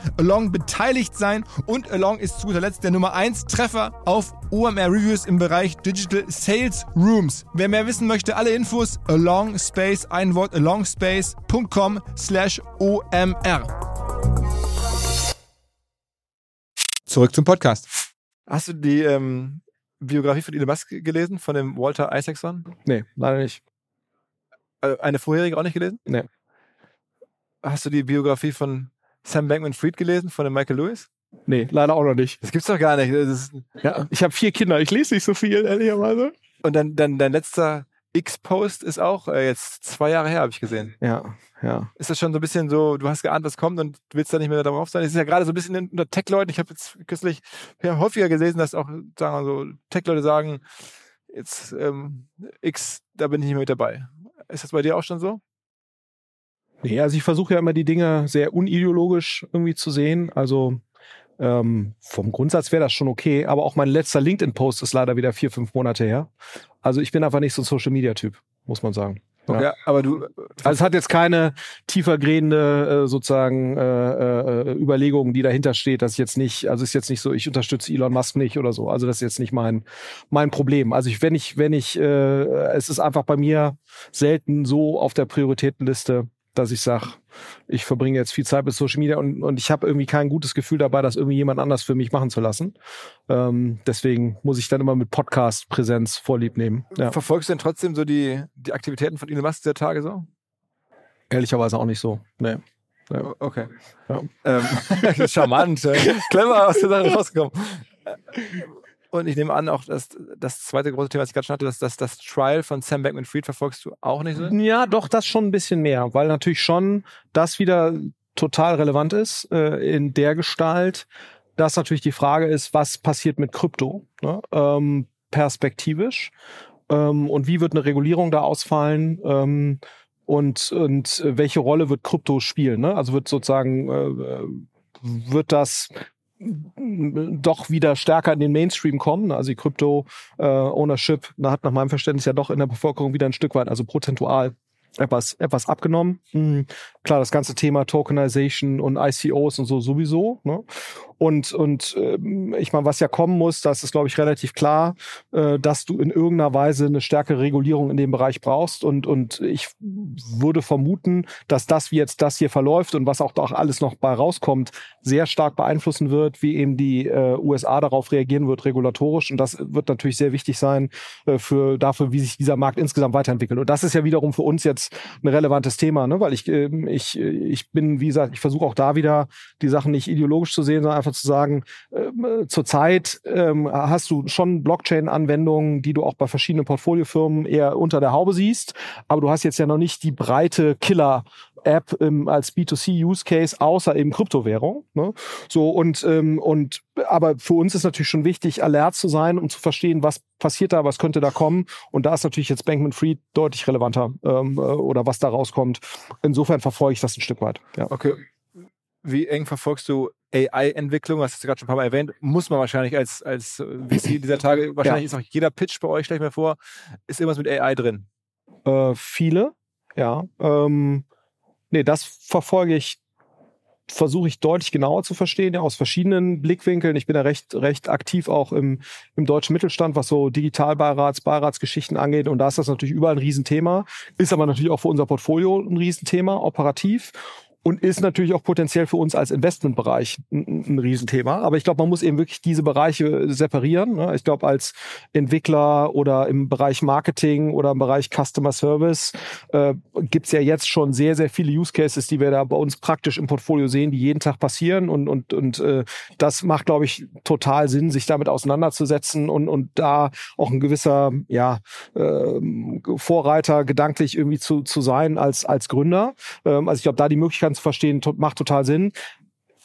Along beteiligt sein und Along ist zu guter Letzt der Nummer 1 Treffer auf OMR Reviews im Bereich Digital Sales Rooms. Wer mehr wissen möchte, alle Infos Along Space, ein Wort alongspace.com slash OMR. Zurück zum Podcast. Hast du die ähm, Biografie von Elon Musk gelesen, von dem Walter Isaacson? Nee, leider nicht. Also eine vorherige auch nicht gelesen? Nee. Hast du die Biografie von Sam Bankman-Fried gelesen, von dem Michael Lewis? Nee, leider auch noch nicht. Das gibt's doch gar nicht. ja, ich habe vier Kinder, ich lese nicht so viel, ehrlicherweise. Und dann, dann dein letzter X-Post ist auch äh, jetzt zwei Jahre her, habe ich gesehen. Ja, ja. Ist das schon so ein bisschen so, du hast geahnt, was kommt und willst da nicht mehr drauf sein? Es ist ja gerade so ein bisschen unter Tech-Leuten. Ich habe jetzt kürzlich ja, häufiger gelesen, dass auch, sagen wir so, Tech-Leute sagen, jetzt ähm, X, da bin ich nicht mehr mit dabei. Ist das bei dir auch schon so? Nee, also ich versuche ja immer die Dinge sehr unideologisch irgendwie zu sehen. Also ähm, vom Grundsatz wäre das schon okay, aber auch mein letzter LinkedIn-Post ist leider wieder vier, fünf Monate her. Also ich bin einfach nicht so ein Social-Media-Typ, muss man sagen. Okay, ja. aber du. Also es hat jetzt keine tiefergehende äh, sozusagen äh, äh, Überlegungen, die dahinter steht, dass ich jetzt nicht, also ist jetzt nicht so, ich unterstütze Elon Musk nicht oder so. Also das ist jetzt nicht mein mein Problem. Also ich, wenn ich, wenn ich, äh, es ist einfach bei mir selten so auf der Prioritätenliste, dass ich sage, ich verbringe jetzt viel Zeit mit Social Media und, und ich habe irgendwie kein gutes Gefühl dabei, das irgendwie jemand anders für mich machen zu lassen. Ähm, deswegen muss ich dann immer mit Podcast-Präsenz vorlieb nehmen. Ja. Verfolgst du denn trotzdem so die, die Aktivitäten von Elon Musk der Tage so? Ehrlicherweise auch nicht so. Nee. Ja. Okay. Ja. Ähm, charmant, clever aus der Sache rausgekommen. Und ich nehme an, auch das, das zweite große Thema, was ich gerade schon hatte, das, das, das Trial von Sam Bankman-Fried verfolgst du auch nicht so? Ja, doch, das schon ein bisschen mehr, weil natürlich schon das wieder total relevant ist äh, in der Gestalt, dass natürlich die Frage ist, was passiert mit Krypto ne? ähm, perspektivisch ähm, und wie wird eine Regulierung da ausfallen ähm, und, und welche Rolle wird Krypto spielen? Ne? Also wird sozusagen äh, äh wird das doch wieder stärker in den Mainstream kommen. Also die Krypto-Ownership äh, hat nach meinem Verständnis ja doch in der Bevölkerung wieder ein Stück weit, also prozentual etwas, etwas abgenommen. Klar, das ganze Thema Tokenization und ICOs und so sowieso. Ne? Und, und ähm, ich meine, was ja kommen muss, das ist, glaube ich, relativ klar, äh, dass du in irgendeiner Weise eine stärkere Regulierung in dem Bereich brauchst. Und, und ich würde vermuten, dass das, wie jetzt das hier verläuft und was auch da alles noch bei rauskommt, sehr stark beeinflussen wird, wie eben die äh, USA darauf reagieren wird, regulatorisch. Und das wird natürlich sehr wichtig sein äh, für dafür, wie sich dieser Markt insgesamt weiterentwickelt. Und das ist ja wiederum für uns jetzt ein relevantes Thema, ne? weil ich, äh, ich, ich bin, wie gesagt, ich versuche auch da wieder die Sachen nicht ideologisch zu sehen, sondern einfach zu sagen, äh, zurzeit ähm, hast du schon Blockchain-Anwendungen, die du auch bei verschiedenen Portfoliofirmen eher unter der Haube siehst, aber du hast jetzt ja noch nicht die breite Killer App ähm, als B2C-Use-Case, außer eben Kryptowährung. Ne? So und ähm, und aber für uns ist natürlich schon wichtig, alert zu sein, um zu verstehen, was passiert da, was könnte da kommen. Und da ist natürlich jetzt Bankman Fried deutlich relevanter ähm, äh, oder was da rauskommt. Insofern verfolge ich das ein Stück weit. Ja. Okay. Wie eng verfolgst du AI-Entwicklung? Hast du gerade schon ein paar Mal erwähnt. Muss man wahrscheinlich als, als VC dieser Tage, wahrscheinlich ja. ist auch jeder Pitch bei euch, stell ich mir vor, ist irgendwas mit AI drin. Äh, viele, ja. Ähm, nee, das verfolge ich, versuche ich deutlich genauer zu verstehen, ja, aus verschiedenen Blickwinkeln. Ich bin ja recht, recht aktiv auch im, im deutschen Mittelstand, was so Digitalbeirats, Beiratsgeschichten angeht. Und da ist das natürlich überall ein Riesenthema. Ist aber natürlich auch für unser Portfolio ein Riesenthema, operativ. Und ist natürlich auch potenziell für uns als Investmentbereich ein, ein Riesenthema. Aber ich glaube, man muss eben wirklich diese Bereiche separieren. Ne? Ich glaube, als Entwickler oder im Bereich Marketing oder im Bereich Customer Service äh, gibt es ja jetzt schon sehr, sehr viele Use Cases, die wir da bei uns praktisch im Portfolio sehen, die jeden Tag passieren. Und, und, und äh, das macht, glaube ich, total Sinn, sich damit auseinanderzusetzen und, und da auch ein gewisser ja, äh, Vorreiter gedanklich irgendwie zu, zu sein als, als Gründer. Ähm, also ich glaube, da die Möglichkeiten zu verstehen, to macht total Sinn.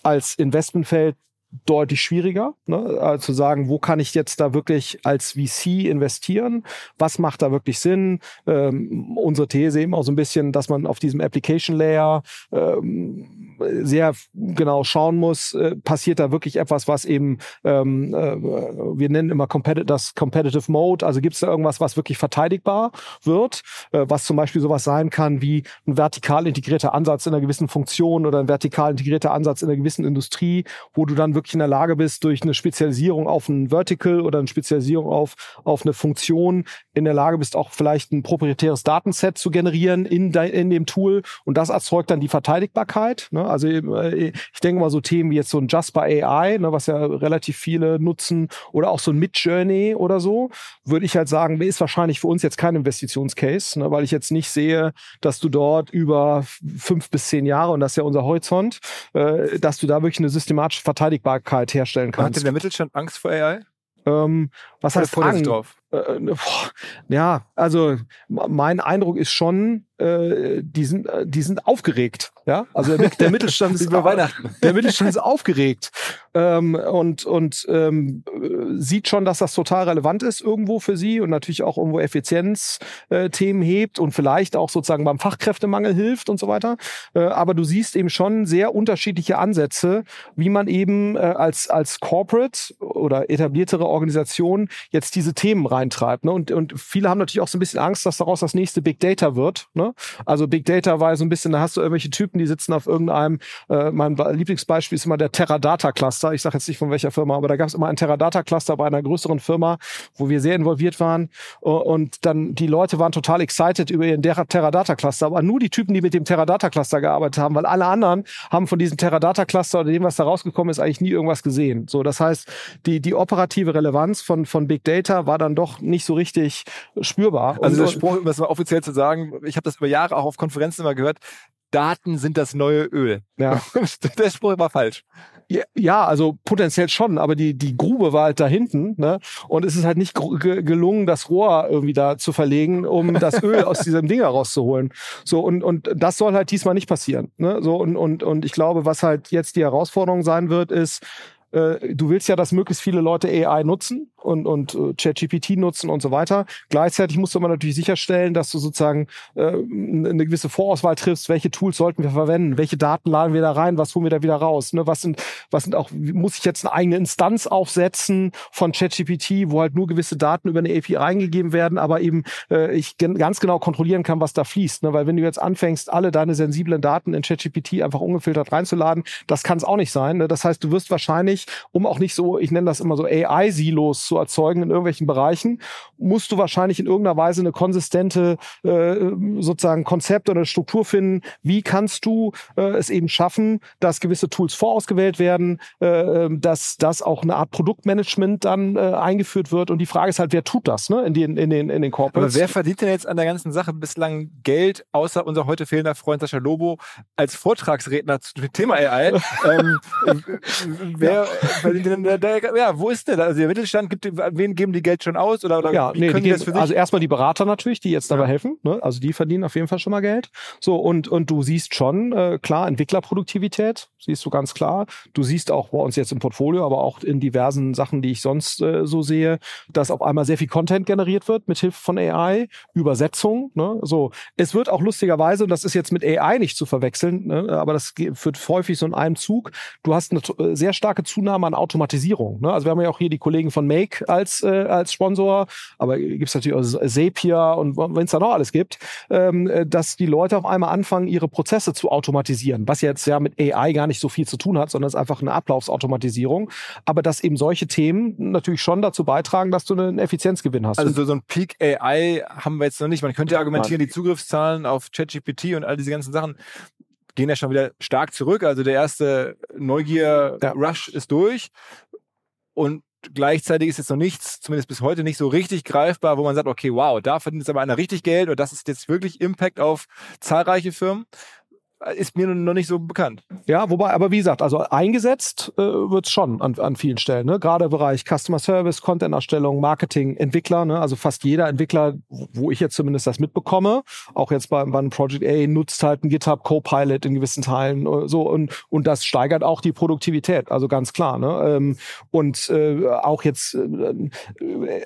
Als Investmentfeld deutlich schwieriger, ne? also zu sagen, wo kann ich jetzt da wirklich als VC investieren? Was macht da wirklich Sinn? Ähm, unsere These eben auch so ein bisschen, dass man auf diesem Application Layer ähm, sehr genau schauen muss, äh, passiert da wirklich etwas, was eben, ähm, äh, wir nennen immer competitive, das Competitive Mode, also gibt es da irgendwas, was wirklich verteidigbar wird, äh, was zum Beispiel sowas sein kann wie ein vertikal integrierter Ansatz in einer gewissen Funktion oder ein vertikal integrierter Ansatz in einer gewissen Industrie, wo du dann wirklich in der Lage bist, durch eine Spezialisierung auf ein Vertical oder eine Spezialisierung auf, auf eine Funktion in der Lage bist, auch vielleicht ein proprietäres Datenset zu generieren in, de, in dem Tool und das erzeugt dann die Verteidigbarkeit. Ne? Also äh, ich denke mal so Themen wie jetzt so ein Jasper AI, ne, was ja relativ viele nutzen, oder auch so ein Midjourney oder so, würde ich halt sagen, ist wahrscheinlich für uns jetzt kein Investitionscase, ne, weil ich jetzt nicht sehe, dass du dort über fünf bis zehn Jahre, und das ist ja unser Horizont, äh, dass du da wirklich eine systematische Verteidigbarkeit herstellen kannst. Hat denn der Mittelstand Angst vor AI? Ähm, was Oder heißt Angst? drauf? Äh, boah, ja, also mein Eindruck ist schon, äh, die sind, äh, die sind aufgeregt. Ja, also der, der Mittelstand ist bei Weihnachten. Der Mittelstand ist aufgeregt ähm, und und ähm, sieht schon, dass das total relevant ist irgendwo für sie und natürlich auch irgendwo Effizienzthemen äh, hebt und vielleicht auch sozusagen beim Fachkräftemangel hilft und so weiter. Äh, aber du siehst eben schon sehr unterschiedliche Ansätze, wie man eben äh, als als Corporate oder etabliertere Organisation jetzt diese Themen reintreibt. Ne? Und, und viele haben natürlich auch so ein bisschen Angst, dass daraus das nächste Big Data wird. Ne? Also Big Data war so ein bisschen, da hast du irgendwelche Typen, die sitzen auf irgendeinem, äh, mein Lieblingsbeispiel ist immer der Teradata Cluster. Ich sage jetzt nicht von welcher Firma, aber da gab es immer ein Teradata Cluster bei einer größeren Firma, wo wir sehr involviert waren. Und dann die Leute waren total excited über ihren Teradata Cluster, aber nur die Typen, die mit dem Teradata Cluster gearbeitet haben, weil alle anderen haben von diesem Teradata Cluster oder dem, was da rausgekommen ist, eigentlich nie irgendwas gesehen. So, das heißt, die, die operative Relevanz von, von Big Data war dann doch nicht so richtig spürbar. Also Und- der Spruch, um das mal offiziell zu sagen, ich habe das über Jahre auch auf Konferenzen immer gehört, Daten sind das neue Öl. ja. der Spruch war falsch. Ja, also potenziell schon, aber die, die Grube war halt da hinten, ne? Und es ist halt nicht gelungen, das Rohr irgendwie da zu verlegen, um das Öl aus diesem Ding herauszuholen. So, und, und das soll halt diesmal nicht passieren. Ne? So, und, und, und ich glaube, was halt jetzt die Herausforderung sein wird, ist, äh, du willst ja, dass möglichst viele Leute AI nutzen und, und äh, ChatGPT nutzen und so weiter. Gleichzeitig musst du aber natürlich sicherstellen, dass du sozusagen äh, eine gewisse Vorauswahl triffst, welche Tools sollten wir verwenden, welche Daten laden wir da rein, was holen wir da wieder raus, ne? was sind, was sind auch, muss ich jetzt eine eigene Instanz aufsetzen von ChatGPT, wo halt nur gewisse Daten über eine API reingegeben werden, aber eben äh, ich ganz genau kontrollieren kann, was da fließt, ne? weil wenn du jetzt anfängst, alle deine sensiblen Daten in ChatGPT einfach ungefiltert reinzuladen, das kann es auch nicht sein. Ne? Das heißt, du wirst wahrscheinlich, um auch nicht so, ich nenne das immer so AI-Silos zu erzeugen in irgendwelchen Bereichen, musst du wahrscheinlich in irgendeiner Weise eine konsistente äh, sozusagen Konzept oder Struktur finden. Wie kannst du äh, es eben schaffen, dass gewisse Tools vorausgewählt werden, äh, dass, dass auch eine Art Produktmanagement dann äh, eingeführt wird. Und die Frage ist halt, wer tut das ne? in, den, in, den, in den Aber Corporates? wer verdient denn jetzt an der ganzen Sache bislang Geld, außer unser heute fehlender Freund Sascha Lobo als Vortragsredner zu dem Thema AI? ähm, äh, wer verdient denn der, der, ja, wo ist da? Also der Mittelstand gibt, wen geben die Geld schon aus? Oder, oder Ja, wie nee, können die das geben, für sich? also erstmal die Berater natürlich, die jetzt dabei Ja. helfen. Ne? Also die verdienen auf jeden Fall schon mal Geld. So und und du siehst schon äh, klar Entwicklerproduktivität, siehst du ganz klar. Du siehst auch bei uns jetzt im Portfolio, aber auch in diversen Sachen, die ich sonst äh, so sehe, dass auf einmal sehr viel Content generiert wird mit Hilfe von AI, Übersetzung. Ne? So, es wird auch lustigerweise, und das ist jetzt mit AI nicht zu verwechseln, ne? aber das führt häufig so in einem Zug. Du hast eine äh, sehr starke Zunahme an Automatisierung. Ne? Also wir haben ja auch hier die Kollegen von Make als äh, als Sponsor, aber gibt's natürlich auch Zapier und wenn es da noch alles gibt, ähm, äh, dass die Leute auf einmal anfangen, ihre Prozesse zu automatisieren, was jetzt ja mit AI gar nicht so viel zu tun hat, sondern es ist einfach eine Ablaufsautomatisierung. Aber dass eben solche Themen natürlich schon dazu beitragen, dass du einen Effizienzgewinn hast. Also so, so ein Peak AI haben wir jetzt noch nicht. Man könnte ja argumentieren, die Zugriffszahlen auf ChatGPT und all diese ganzen Sachen gehen ja schon wieder stark zurück. Also der erste Neugier-Rush ist durch. Und gleichzeitig ist jetzt noch nichts, zumindest bis heute nicht so richtig greifbar, wo man sagt, okay, wow, da verdient jetzt aber einer richtig Geld und das ist jetzt wirklich Impact auf zahlreiche Firmen ist mir noch nicht so bekannt. Ja, wobei, aber wie gesagt, also eingesetzt äh, wird es schon an, an vielen Stellen. Ne? Gerade im Bereich Customer Service, Content-Erstellung, Marketing, Entwickler. Ne? Also fast jeder Entwickler, wo ich jetzt zumindest das mitbekomme, auch jetzt bei, bei Project A, nutzt halt ein GitHub Copilot in gewissen Teilen äh, so und und das steigert auch die Produktivität. Also ganz klar. Ne? Ähm, und äh, auch jetzt äh,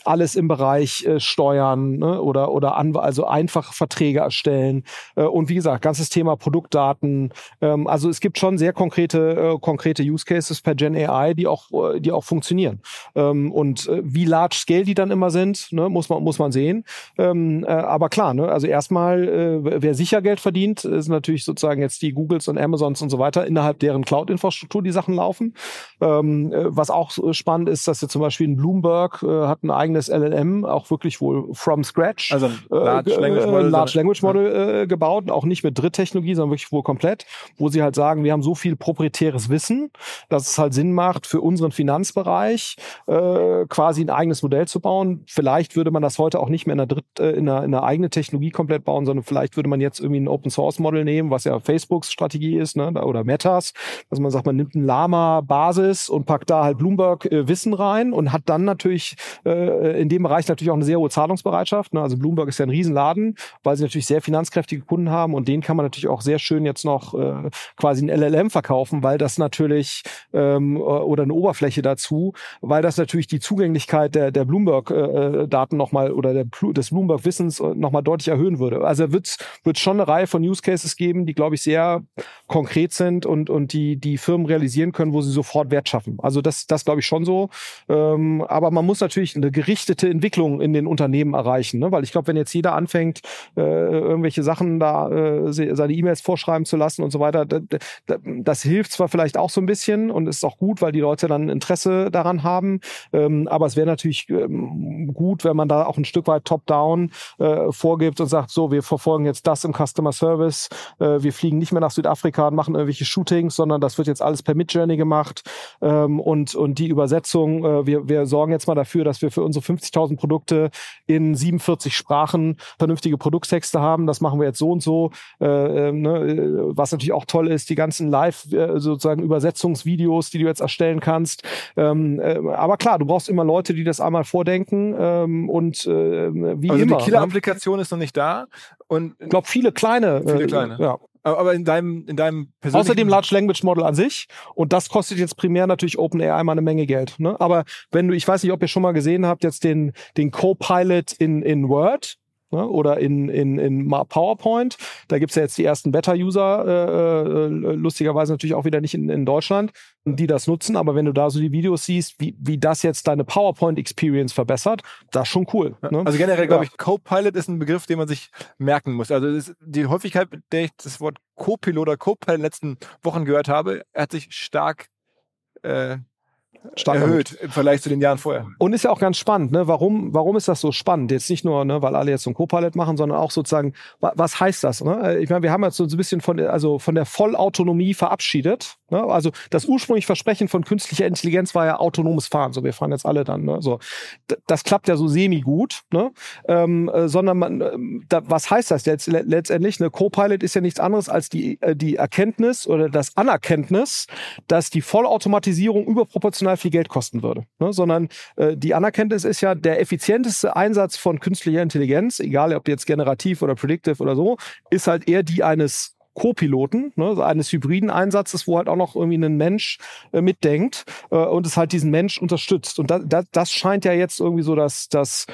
alles im Bereich äh, Steuern ne? oder oder an, also einfache Verträge erstellen äh, und wie gesagt, ganzes Thema Produktdaten Daten. Ähm, also es gibt schon sehr konkrete, äh, konkrete Use Cases per Gen AI, die auch, äh, die auch funktionieren. Ähm, und äh, wie large scale die dann immer sind, ne, muss man, muss man sehen. Ähm, äh, aber klar, ne, also erstmal, äh, wer sicher Geld verdient, ist natürlich sozusagen jetzt die Googles und Amazons und so weiter, innerhalb deren Cloud-Infrastruktur die Sachen laufen. Ähm, äh, was auch spannend ist, dass jetzt zum Beispiel in Bloomberg äh, hat ein eigenes LLM, auch wirklich wohl from scratch. Also ein Large äh, Language Model, Large Language Model äh, gebaut, auch nicht mit Dritttechnologie, sondern wirklich wohl komplett, wo sie halt sagen, wir haben so viel proprietäres Wissen, dass es halt Sinn macht, für unseren Finanzbereich äh, quasi ein eigenes Modell zu bauen. Vielleicht würde man das heute auch nicht mehr in einer, Dritt, äh, in einer, in einer eigene Technologie komplett bauen, sondern vielleicht würde man jetzt irgendwie ein Open Source Model nehmen, was ja Facebooks Strategie ist, ne, oder Metas, dass man sagt, man nimmt ein Lama-Basis und packt da halt Bloomberg äh, Wissen rein und hat dann natürlich äh, in dem Bereich natürlich auch eine sehr hohe Zahlungsbereitschaft. Ne? Also Bloomberg ist ja ein Riesenladen, weil sie natürlich sehr finanzkräftige Kunden haben und den kann man natürlich auch sehr schön schön jetzt noch äh, quasi ein LLM verkaufen, weil das natürlich ähm, oder eine Oberfläche dazu, weil das natürlich die Zugänglichkeit der, der Bloomberg-Daten äh, nochmal oder der, des Bloomberg-Wissens äh, nochmal deutlich erhöhen würde. Also wird es schon eine Reihe von Use Cases geben, die, glaube ich, sehr konkret sind und, und die, die Firmen realisieren können, wo sie sofort Wert schaffen. Also das, das glaube ich schon so. Ähm, aber man muss natürlich eine gerichtete Entwicklung in den Unternehmen erreichen, ne? weil ich glaube, wenn jetzt jeder anfängt, äh, irgendwelche Sachen da, äh, seine E-Mails vorschreiben, schreiben zu lassen und so weiter. Das, hilft zwar vielleicht auch so ein bisschen und ist auch gut, weil die Leute dann Interesse daran haben. Ähm, aber es wäre natürlich ähm, gut, wenn man da auch ein Stück weit top-down äh, vorgibt und sagt, so, wir verfolgen jetzt das im Customer Service. Äh, wir fliegen nicht mehr nach Südafrika und machen irgendwelche Shootings, sondern das wird jetzt alles per Midjourney gemacht. Ähm, und, und die Übersetzung, äh, wir, wir sorgen jetzt mal dafür, dass wir für unsere 50.000 Produkte in 47 Sprachen vernünftige Produkttexte haben. Das machen wir jetzt so und so. Äh ne, was natürlich auch toll ist, die ganzen Live äh, sozusagen Übersetzungsvideos, die du jetzt erstellen kannst. Ähm, äh, aber klar, du brauchst immer Leute, die das einmal vordenken ähm, und äh, wie also immer. Die Killer-Applikation ne? ist noch nicht da und ich glaube viele kleine. Viele kleine. ja. Aber in deinem, in deinem persönlichen... Außerdem Large Language Model an sich. Und das kostet jetzt primär natürlich OpenAI mal eine Menge Geld. Ne? Aber wenn du, ich weiß nicht, ob ihr schon mal gesehen habt, jetzt den, den Copilot in, in Word, ne? oder in, in, in PowerPoint. Da gibt's ja jetzt die ersten Beta-User, äh, äh, lustigerweise natürlich auch wieder nicht in, in Deutschland, die das nutzen. Aber wenn du da so die Videos siehst, wie, wie das jetzt deine PowerPoint-Experience verbessert, das ist schon cool. Ne? Also generell glaube ich, Copilot ist ein Begriff, den man sich merken muss. Also die Häufigkeit, mit der ich das Wort Copilot oder Copilot in den letzten Wochen gehört habe, hat sich stark äh, stark erhöht im Vergleich zu den Jahren vorher. Und ist ja auch ganz spannend, ne? Warum, warum ist das so spannend? Jetzt nicht nur, ne, weil alle jetzt so ein Co-Pilot machen, sondern auch sozusagen, was heißt das? Ne? Ich meine, wir haben jetzt so ein bisschen von, also von der Vollautonomie verabschiedet. Ne? Also das ursprüngliche Versprechen von künstlicher Intelligenz war ja autonomes Fahren. So, wir fahren jetzt alle dann. Ne? So, das klappt ja so semi gut, ne? Ähm, äh, sondern man, äh, da, was heißt das jetzt letztendlich? Ne? Co-Pilot ist ja nichts anderes als die äh, die Erkenntnis oder das Anerkenntnis, dass die Vollautomatisierung überproportional viel Geld kosten würde, ne? sondern äh, die Anerkenntnis ist ja der effizienteste Einsatz von künstlicher Intelligenz, egal ob jetzt generativ oder predictive oder so, ist halt eher die eines Co-Piloten, ne, eines hybriden Einsatzes, wo halt auch noch irgendwie ein Mensch äh, mitdenkt äh, und es halt diesen Mensch unterstützt. Und da, da, das scheint ja jetzt irgendwie so das, das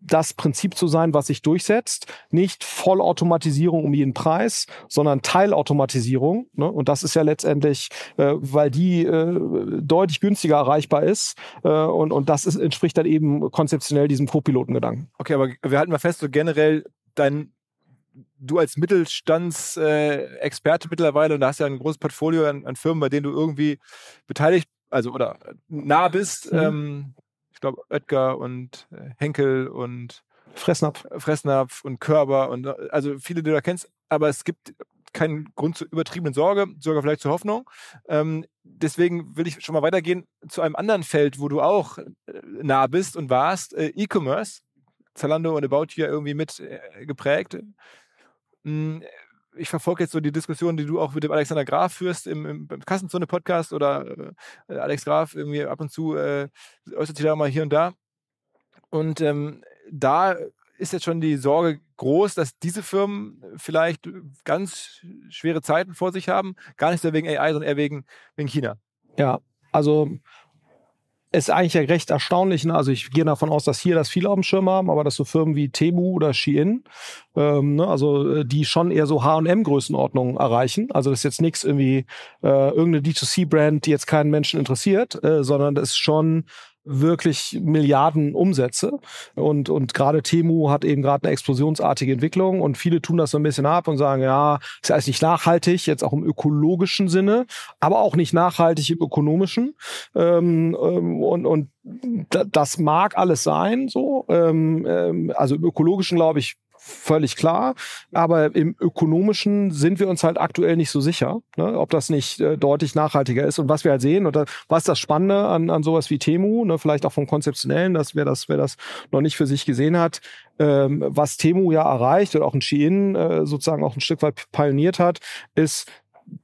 das Prinzip zu sein, was sich durchsetzt. Nicht Vollautomatisierung um jeden Preis, sondern Teilautomatisierung. Ne? Und das ist ja letztendlich, äh, weil die äh, deutlich günstiger erreichbar ist. Äh, und, und das ist, entspricht dann eben konzeptionell diesem Co-Piloten-Gedanken. Okay, aber wir halten mal fest, so generell dein du als Mittelstandsexperte äh, mittlerweile und da hast ja ein großes Portfolio an, an, Firmen, bei denen du irgendwie beteiligt, also oder nah bist. Mhm. Ähm, ich glaube, Oetker und äh, Henkel und Fressnapf. Fressnapf und Körber und also viele, die du da kennst. Aber es gibt keinen Grund zur übertriebenen Sorge, sogar vielleicht zur Hoffnung. Ähm, deswegen will ich schon mal weitergehen zu einem anderen Feld, wo du auch äh, nah bist und warst, äh, E-Commerce. Zalando und About You irgendwie mit äh, geprägt. Hm, ich verfolge jetzt so die Diskussion, die du auch mit dem Alexander Graf führst im, im, Kassenzone-Podcast oder äh, Alex Graf irgendwie ab und zu äh, äußert sich da mal hier und da. Und ähm, da ist jetzt schon die Sorge groß, dass diese Firmen vielleicht ganz schwere Zeiten vor sich haben. Gar nicht so wegen AI, sondern eher wegen, wegen China. Ja, also ist eigentlich ja recht erstaunlich. Ne? Also ich gehe davon aus, dass hier das viele auf dem Schirm haben, aber dass so Firmen wie Temu oder Shein, ähm, ne? also äh, die schon eher so H&M-Größenordnungen erreichen. Also das ist jetzt nichts irgendwie äh, irgendeine D2C-Brand, die jetzt keinen Menschen interessiert, äh, sondern das ist schon wirklich Milliarden Umsätze. Und, und gerade Temu hat eben gerade eine explosionsartige Entwicklung und viele tun das so ein bisschen ab und sagen, ja, ist alles nicht nachhaltig, jetzt auch im ökologischen Sinne, aber auch nicht nachhaltig im ökonomischen. Ähm, ähm und, und das mag alles sein, so. Ähm, ähm, also im ökologischen, glaube ich, völlig klar. Aber im ökonomischen sind wir uns halt aktuell nicht so sicher, ne, ob das nicht äh, deutlich nachhaltiger ist. Und was wir halt sehen, und da, was das Spannende an, an sowas wie Temu, ne, vielleicht auch vom Konzeptionellen, dass wer das, wer das noch nicht für sich gesehen hat, ähm, was Temu ja erreicht oder auch ein Shein äh, sozusagen auch ein Stück weit pioniert hat, ist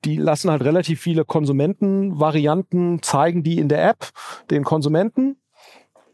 die lassen halt relativ viele Konsumentenvarianten zeigen, die in der App den Konsumenten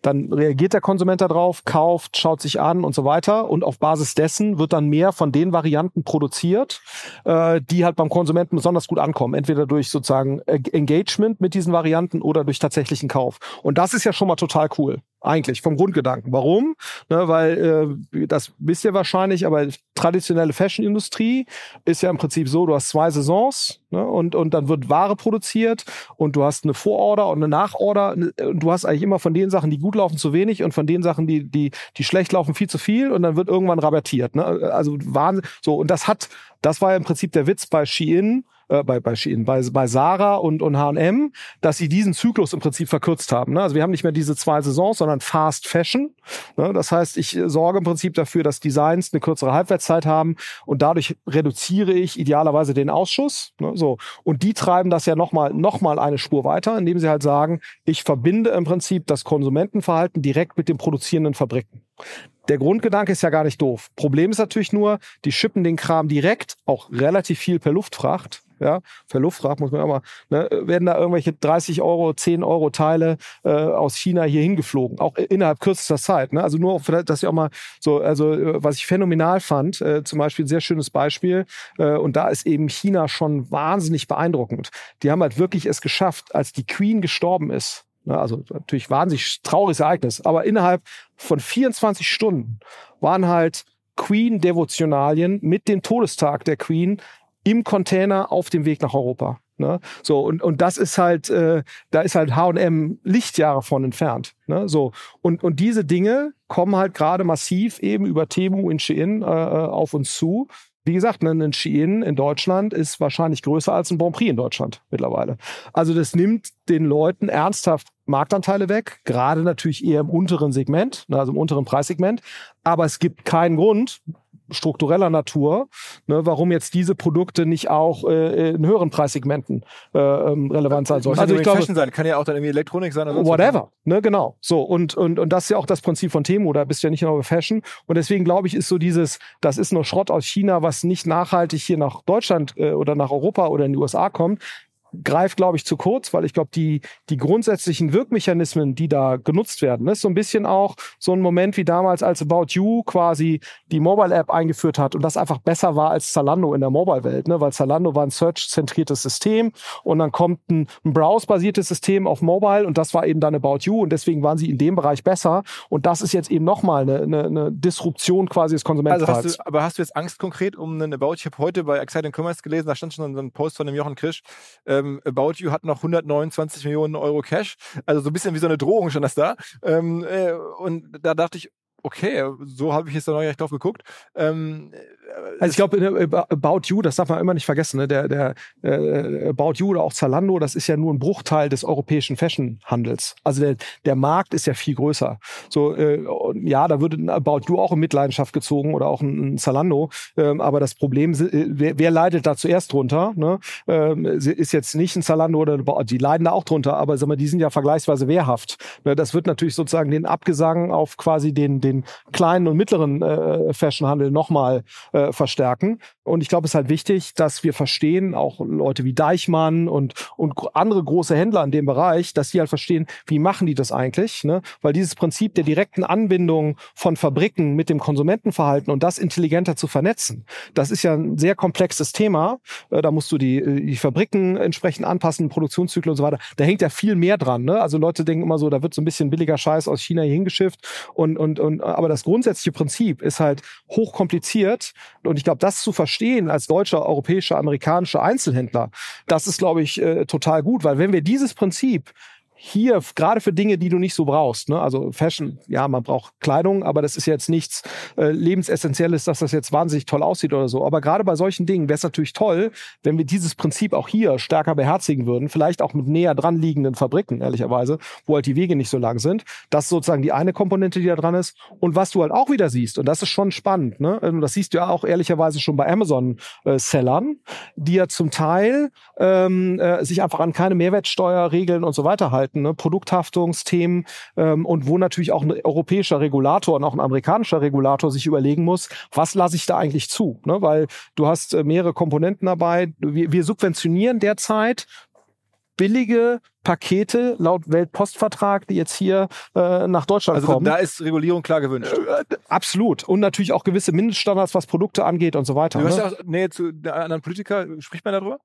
dann reagiert der Konsument darauf, kauft, schaut sich an und so weiter. Und auf Basis dessen wird dann mehr von den Varianten produziert, äh, die halt beim Konsumenten besonders gut ankommen. Entweder durch sozusagen Engagement mit diesen Varianten oder durch tatsächlichen Kauf. Und das ist ja schon mal total cool. Eigentlich vom Grundgedanken. Warum? Ne, weil äh, das wisst ihr wahrscheinlich, aber traditionelle Fashion-Industrie ist ja im Prinzip so: Du hast zwei Saisons ne, und und dann wird Ware produziert und du hast eine Vororder und eine Nachorder. Und du hast eigentlich immer von den Sachen, die gut laufen, zu wenig und von den Sachen, die die die schlecht laufen, viel zu viel und dann wird irgendwann rabattiert. Ne? Also Wahnsinn. So und das hat, das war ja im Prinzip der Witz bei Shein äh, bei, bei Shein, bei, bei Sarah und, und H&M, dass sie diesen Zyklus im Prinzip verkürzt haben. Ne? Also wir haben nicht mehr diese zwei Saisons, sondern Fast Fashion. Ne? Das heißt, ich äh, sorge im Prinzip dafür, dass Designs eine kürzere Halbwertszeit haben und dadurch reduziere ich idealerweise den Ausschuss. Ne? So. Und die treiben das ja nochmal noch mal eine Spur weiter, indem sie halt sagen, ich verbinde im Prinzip das Konsumentenverhalten direkt mit den produzierenden Fabriken. Der Grundgedanke ist ja gar nicht doof. Problem ist natürlich nur, die schippen den Kram direkt, auch relativ viel per Luftfracht ja, für Luftfracht muss man auch mal, ne, werden da irgendwelche 30 Euro, 10 Euro Teile äh, aus China hier hingeflogen, auch innerhalb kürzester Zeit. Ne? Also nur, dass ich auch mal so, also äh, was ich phänomenal fand, äh, zum Beispiel ein sehr schönes Beispiel, äh, und da ist eben China schon wahnsinnig beeindruckend. Die haben halt wirklich es geschafft, als die Queen gestorben ist, also natürlich wahnsinnig trauriges Ereignis, aber innerhalb von 24 Stunden waren halt Queen-Devotionalien mit dem Todestag der Queen im Container auf dem Weg nach Europa. Ne? So, und, und das ist halt, äh, da ist halt HM Lichtjahre von entfernt. Ne? So, und, und diese Dinge kommen halt gerade massiv eben über Temu in Shein äh, äh auf uns zu. Wie gesagt, ne, ein Shein in Deutschland ist wahrscheinlich größer als ein Bon Prix in Deutschland mittlerweile. Also das nimmt den Leuten ernsthaft Marktanteile weg, gerade natürlich eher im unteren Segment, ne, also im unteren Preissegment. Aber es gibt keinen Grund, struktureller Natur, ne, warum jetzt diese Produkte nicht auch äh, in höheren Preissegmenten äh, ähm, relevant sein sollen. Also ich glaube, sein. kann ja auch dann irgendwie Elektronik sein oder whatever, ne, genau. So und und und das ist ja auch das Prinzip von Temo, da bist du ja nicht nur bei Fashion und deswegen glaube ich, ist so dieses, das ist nur Schrott aus China, was nicht nachhaltig hier nach Deutschland äh, oder nach Europa oder in die USA kommt, greift, glaube ich, zu kurz, weil ich glaube, die, die grundsätzlichen Wirkmechanismen, die da genutzt werden, ist so ein bisschen auch so ein Moment wie damals, als About You quasi die Mobile-App eingeführt hat und das einfach besser war als Zalando in der Mobile-Welt, ne? weil Zalando war ein Search-zentriertes System und dann kommt ein, ein Browse-basiertes System auf Mobile und das war eben dann About You und deswegen waren sie in dem Bereich besser und das ist jetzt eben nochmal eine, eine, eine Disruption quasi des Konsumentenverhaltens. Also hast du, aber hast du jetzt Angst konkret um einen About? Ich habe heute bei Exciting Commerce gelesen, da stand schon so ein Post von dem Jochen Krisch, äh, ähm, About You hat noch 129 Millionen Euro Cash. Also so ein bisschen wie so eine Drohung schon das da. Ähm, äh, und da dachte ich, okay, so habe ich jetzt da noch nicht drauf geguckt. Ähm, also ich glaube, About You, das darf man immer nicht vergessen, ne? der, der äh, About You oder auch Zalando, das ist ja nur ein Bruchteil des europäischen Fashionhandels. Also der, der Markt ist ja viel größer. So, äh, ja, da würde ein About You auch in Mitleidenschaft gezogen oder auch ein, ein Zalando. Ähm, aber das Problem, äh, wer, wer leidet da zuerst drunter? Ne? Ähm, ist jetzt nicht ein Zalando oder die leiden da auch drunter, aber sag mal, die sind ja vergleichsweise wehrhaft. Ne? Das wird natürlich sozusagen den Abgesang auf quasi den, den kleinen und mittleren äh, Fashionhandel nochmal äh, verstärken. Und ich glaube, es ist halt wichtig, dass wir verstehen, auch Leute wie Deichmann und, und andere große Händler in dem Bereich, dass die halt verstehen, wie machen die das eigentlich? Ne? Weil dieses Prinzip der direkten Anbindung von Fabriken mit dem Konsumentenverhalten und das intelligenter zu vernetzen, das ist ja ein sehr komplexes Thema. Äh, da musst du die, äh, die Fabriken entsprechend anpassen, Produktionszyklen und so weiter. Da hängt ja viel mehr dran. Ne? Also Leute denken immer so, da wird so ein bisschen billiger Scheiß aus China hier hingeschifft. Und, und, und, aber das grundsätzliche Prinzip ist halt hochkompliziert. Und ich glaube, das zu verstehen, als deutscher, europäischer, amerikanischer Einzelhändler, das ist, glaube ich, äh, total gut, weil wenn wir dieses Prinzip hier, gerade für Dinge, die du nicht so brauchst, ne? also Fashion, ja, man braucht Kleidung, aber das ist jetzt nichts äh, lebensessentielles, dass das jetzt wahnsinnig toll aussieht oder so. Aber gerade bei solchen Dingen wäre es natürlich toll, wenn wir dieses Prinzip auch hier stärker beherzigen würden, vielleicht auch mit näher dran liegenden Fabriken, ehrlicherweise, wo halt die Wege nicht so lang sind. Das ist sozusagen die eine Komponente, die da dran ist. Und was du halt auch wieder siehst, und das ist schon spannend, ne? Also das siehst du ja auch ehrlicherweise schon bei Amazon-Sellern, äh, die ja zum Teil ähm, äh, sich einfach an keine Mehrwertsteuerregeln und so weiter halten Arbeiten, ne? Produkthaftungsthemen ähm, und wo natürlich auch ein europäischer Regulator und auch ein amerikanischer Regulator sich überlegen muss, was lasse ich da eigentlich zu? Ne? Weil du hast äh, mehrere Komponenten dabei. Wir, wir subventionieren derzeit billige Pakete laut Weltpostvertrag, die jetzt hier äh, nach Deutschland also kommen. Also da ist Regulierung klar gewünscht. Äh, absolut. Und natürlich auch gewisse Mindeststandards, was Produkte angeht und so weiter. Du hast ne? ja auch Nähe zu anderen Politiker. Spricht man darüber?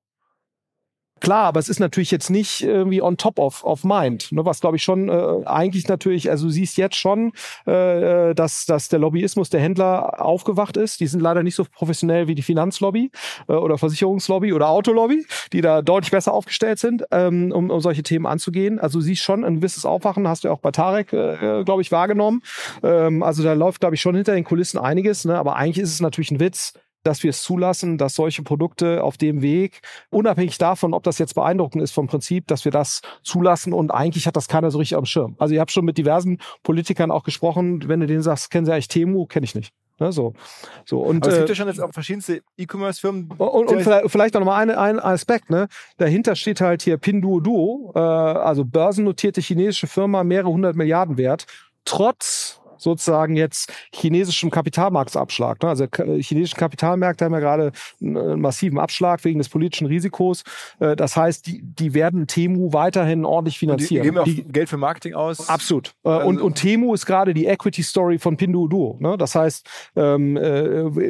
Klar, aber es ist natürlich jetzt nicht irgendwie on top of, of mind, ne, was glaube ich schon äh, eigentlich natürlich, also du siehst jetzt schon, äh, dass, dass der Lobbyismus der Händler aufgewacht ist. Die sind leider nicht so professionell wie die Finanzlobby äh, oder Versicherungslobby oder Autolobby, die da deutlich besser aufgestellt sind, ähm, um, um solche Themen anzugehen. Also du siehst schon ein gewisses Aufwachen, hast du ja auch bei Tarek, äh, glaube ich, wahrgenommen. Ähm, also da läuft, glaube ich, schon hinter den Kulissen einiges, ne, aber eigentlich ist es natürlich ein Witz, dass wir es zulassen, dass solche Produkte auf dem Weg, unabhängig davon, ob das jetzt beeindruckend ist vom Prinzip, dass wir das zulassen und eigentlich hat das keiner so richtig am Schirm. Also ich habe schon mit diversen Politikern auch gesprochen, wenn du denen sagst, kennen Sie eigentlich Temu, kenne ich nicht. Ne, so. So, und, Aber es gibt äh, ja schon jetzt auch verschiedenste E-Commerce-Firmen. Und, und vielleicht, vielleicht noch mal ein, ein Aspekt, ne? Dahinter steht halt hier Pinduoduo, äh, also börsennotierte chinesische Firma, mehrere hundert Milliarden wert, trotz sozusagen jetzt chinesischem Kapitalmarktsabschlag. Ne? Also äh, chinesische Kapitalmärkte haben ja gerade einen massiven Abschlag wegen des politischen Risikos. Äh, das heißt, die, die werden Temu weiterhin ordentlich finanzieren. Und die, die geben auch Geld für Marketing aus. Absolut. Äh, also und, und Temu ist gerade die Equity Story von Pinduoduo. Ne? Das heißt, ähm,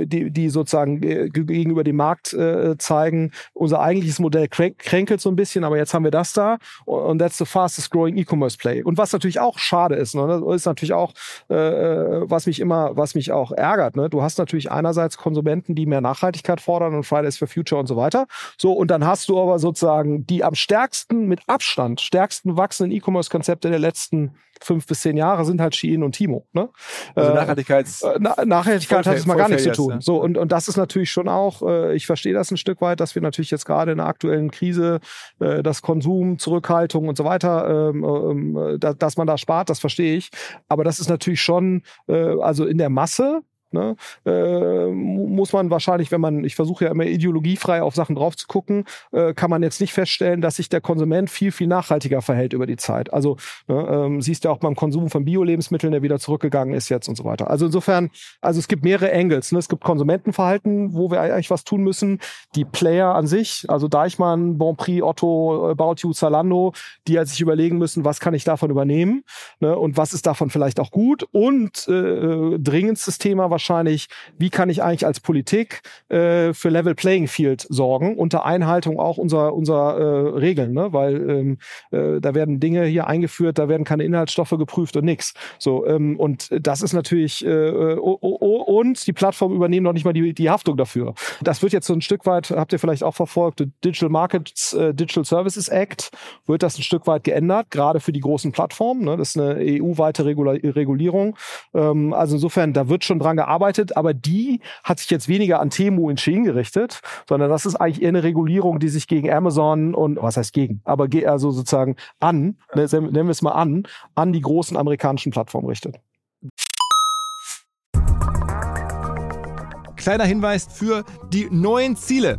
die, die sozusagen gegenüber dem Markt zeigen, unser eigentliches Modell kränkelt so ein bisschen, aber jetzt haben wir das da und that's the fastest growing E-Commerce Play. Und was natürlich auch schade ist, ne? ist natürlich auch äh, was mich immer, was mich auch ärgert. Ne? Du hast natürlich einerseits Konsumenten, die mehr Nachhaltigkeit fordern und Fridays for Future und so weiter. So, und dann hast du aber sozusagen die am stärksten, mit Abstand, stärksten wachsenden E-Commerce-Konzepte der letzten fünf bis zehn Jahre sind halt Shein und Timo. Ne? Also äh, Nachhaltigkeits äh, Na Nachhaltigkeit hat es mal gar nichts zu tun. Ja. So und und das ist natürlich schon auch. Äh, ich verstehe das ein Stück weit, dass wir natürlich jetzt gerade in der aktuellen Krise äh, das Konsum, Zurückhaltung und so weiter, ähm, ähm, da, dass man da spart, das verstehe ich. Aber das ist natürlich schon, äh, also in der Masse Ne? Äh, muss man wahrscheinlich, wenn man, ich versuche ja immer ideologiefrei auf Sachen drauf zu gucken, äh, kann man jetzt nicht feststellen, dass sich der Konsument viel, viel nachhaltiger verhält über die Zeit. Also ne, ähm, siehst du ja auch beim Konsum von Bio-Lebensmitteln, der wieder zurückgegangen ist jetzt und so weiter. Also insofern, also es gibt mehrere Angles. Ne? Es gibt Konsumentenverhalten, wo wir eigentlich was tun müssen. Die Player an sich, also Deichmann, Bonprix, Otto, About You, Zalando, die halt sich überlegen müssen, was kann ich davon übernehmen ne? und was ist davon vielleicht auch gut. Und äh, dringendstes Thema wahrscheinlich, wie kann ich eigentlich als Politik äh, für Level Playing Field sorgen, unter Einhaltung auch unserer, unserer äh, Regeln, ne? weil ähm, äh, da werden Dinge hier eingeführt, da werden keine Inhaltsstoffe geprüft und nix. So, ähm, und das ist natürlich, äh, und die Plattformen übernehmen noch nicht mal die, die Haftung dafür. Das wird jetzt so ein Stück weit, habt ihr vielleicht auch verfolgt, Digital Markets, äh, Digital Services Act, wird das ein Stück weit geändert, gerade für die großen Plattformen. Ne? Das ist eine EU-weite Regulierung. Ähm, also insofern, da wird schon dran gearbeitet arbeitet, aber die hat sich jetzt weniger an Temu in Shein gerichtet, sondern das ist eigentlich eher eine Regulierung, die sich gegen Amazon und was heißt gegen, aber also sozusagen an, ne, nennen wir es mal an, an die großen amerikanischen Plattformen richtet. Kleiner Hinweis für die neuen Ziele.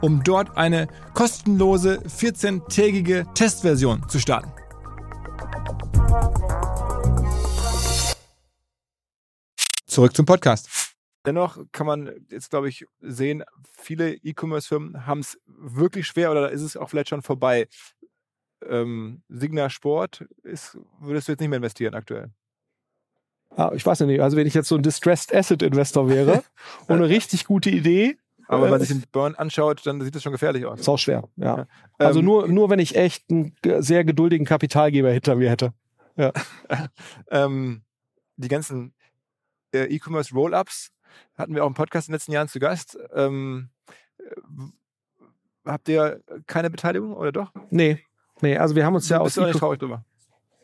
um dort eine kostenlose 14-tägige Testversion zu starten. Zurück zum Podcast. Dennoch kann man jetzt, glaube ich, sehen, viele E-Commerce-Firmen haben es wirklich schwer oder ist es auch vielleicht schon vorbei. Ähm, Signa Sport ist, würdest du jetzt nicht mehr investieren aktuell? Ja, ich weiß nicht. Also wenn ich jetzt so ein Distressed Asset Investor wäre und eine richtig gute Idee. Aber wenn man sich den Burn anschaut, dann sieht das schon gefährlich aus. Ist auch schwer, ja. ja. Also ähm, nur, nur wenn ich echt einen sehr geduldigen Kapitalgeber hinter mir hätte. Ja. ähm, die ganzen äh, E-Commerce Roll-Ups hatten wir auch im Podcast in den letzten Jahren zu Gast. Ähm, habt ihr keine Beteiligung oder doch? Nee, nee. Also wir haben uns ja aus. Bist du nicht traurig drüber?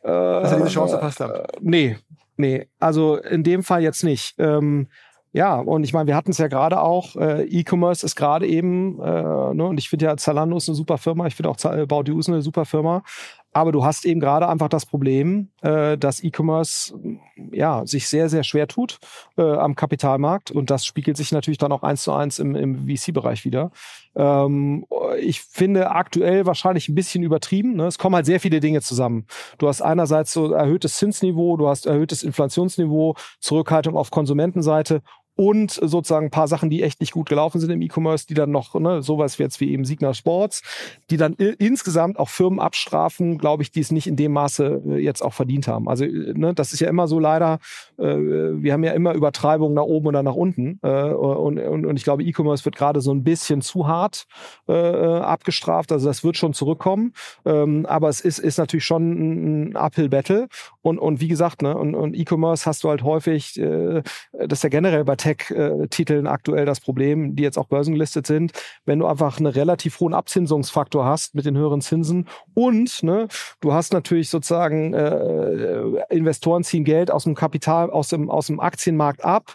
Äh, dass ihr diese Chance verpasst habt? Äh, nee, nee. Also in dem Fall jetzt nicht. Ähm, ja, und ich meine, wir hatten es ja gerade auch, äh, E-Commerce ist gerade eben, äh, ne, und ich finde ja Zalando ist eine super Firma, ich finde auch You ist eine super Firma, aber du hast eben gerade einfach das Problem, äh, dass E-Commerce ja, sich sehr, sehr schwer tut äh, am Kapitalmarkt. Und das spiegelt sich natürlich dann auch eins zu eins im, im VC-Bereich wieder. Ähm, ich finde aktuell wahrscheinlich ein bisschen übertrieben. Ne? Es kommen halt sehr viele Dinge zusammen. Du hast einerseits so erhöhtes Zinsniveau, du hast erhöhtes Inflationsniveau, Zurückhaltung auf Konsumentenseite und sozusagen ein paar Sachen, die echt nicht gut gelaufen sind im E-Commerce, die dann noch, ne, sowas wie jetzt wie eben Signa Sports, die dann insgesamt auch Firmen abstrafen, glaube ich, die es nicht in dem Maße äh, jetzt auch verdient haben. Also ne, das ist ja immer so leider, äh, wir haben ja immer Übertreibungen nach oben oder nach unten äh, und, und, und ich glaube, E-Commerce wird gerade so ein bisschen zu hart äh, abgestraft, also das wird schon zurückkommen, ähm, aber es ist, ist natürlich schon ein Uphill-Battle. Und, und wie gesagt, ne, und, und E-Commerce hast du halt häufig, äh, das ist ja generell bei Tech-Titeln aktuell das Problem, die jetzt auch börsengelistet sind, wenn du einfach einen relativ hohen Abzinsungsfaktor hast mit den höheren Zinsen und ne, du hast natürlich sozusagen äh, Investoren ziehen Geld aus dem Kapital, aus dem, aus dem Aktienmarkt ab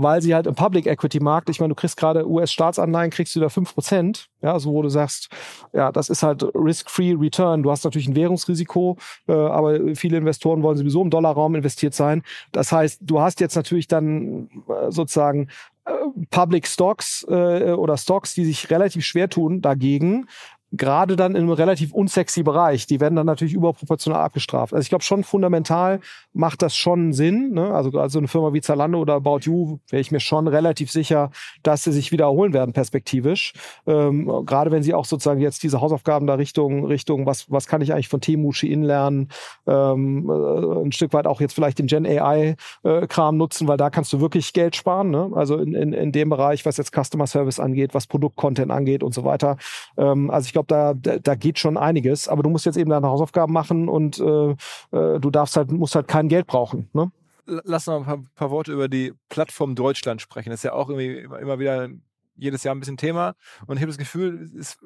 weil sie halt im Public Equity Markt, ich meine, du kriegst gerade US-Staatsanleihen, kriegst du da fünf Prozent, ja, so wo du sagst, ja, das ist halt Risk-Free Return. Du hast natürlich ein Währungsrisiko, äh, aber viele Investoren wollen sowieso im Dollarraum investiert sein. Das heißt, du hast jetzt natürlich dann äh, sozusagen äh, Public Stocks äh, oder Stocks, die sich relativ schwer tun dagegen, gerade dann in einem relativ unsexy Bereich. Die werden dann natürlich überproportional abgestraft. Also ich glaube schon fundamental macht das schon Sinn. Ne? Also, also eine Firma wie Zalando oder About You wäre ich mir schon relativ sicher, dass sie sich wiederholen werden perspektivisch. Ähm, gerade wenn sie auch sozusagen jetzt diese Hausaufgaben da Richtung Richtung was was kann ich eigentlich von Temu Shein lernen, ähm, äh, ein Stück weit auch jetzt vielleicht den Gen AI äh, nutzen, weil da kannst du wirklich Geld sparen. Ne? Also in, in, in dem Bereich, was jetzt Customer Service angeht, was Produktcontent angeht und so weiter. Ähm, also ich glaube, da, da, geht schon einiges. Aber du musst jetzt eben deine Hausaufgaben machen und äh, äh, du darfst halt, musst halt kein Geld brauchen. Ne? Lass noch ein paar, paar, Worte über die Plattform Deutschland sprechen. Das ist ja auch irgendwie immer, immer wieder jedes Jahr ein bisschen Thema. Und ich habe das Gefühl, ist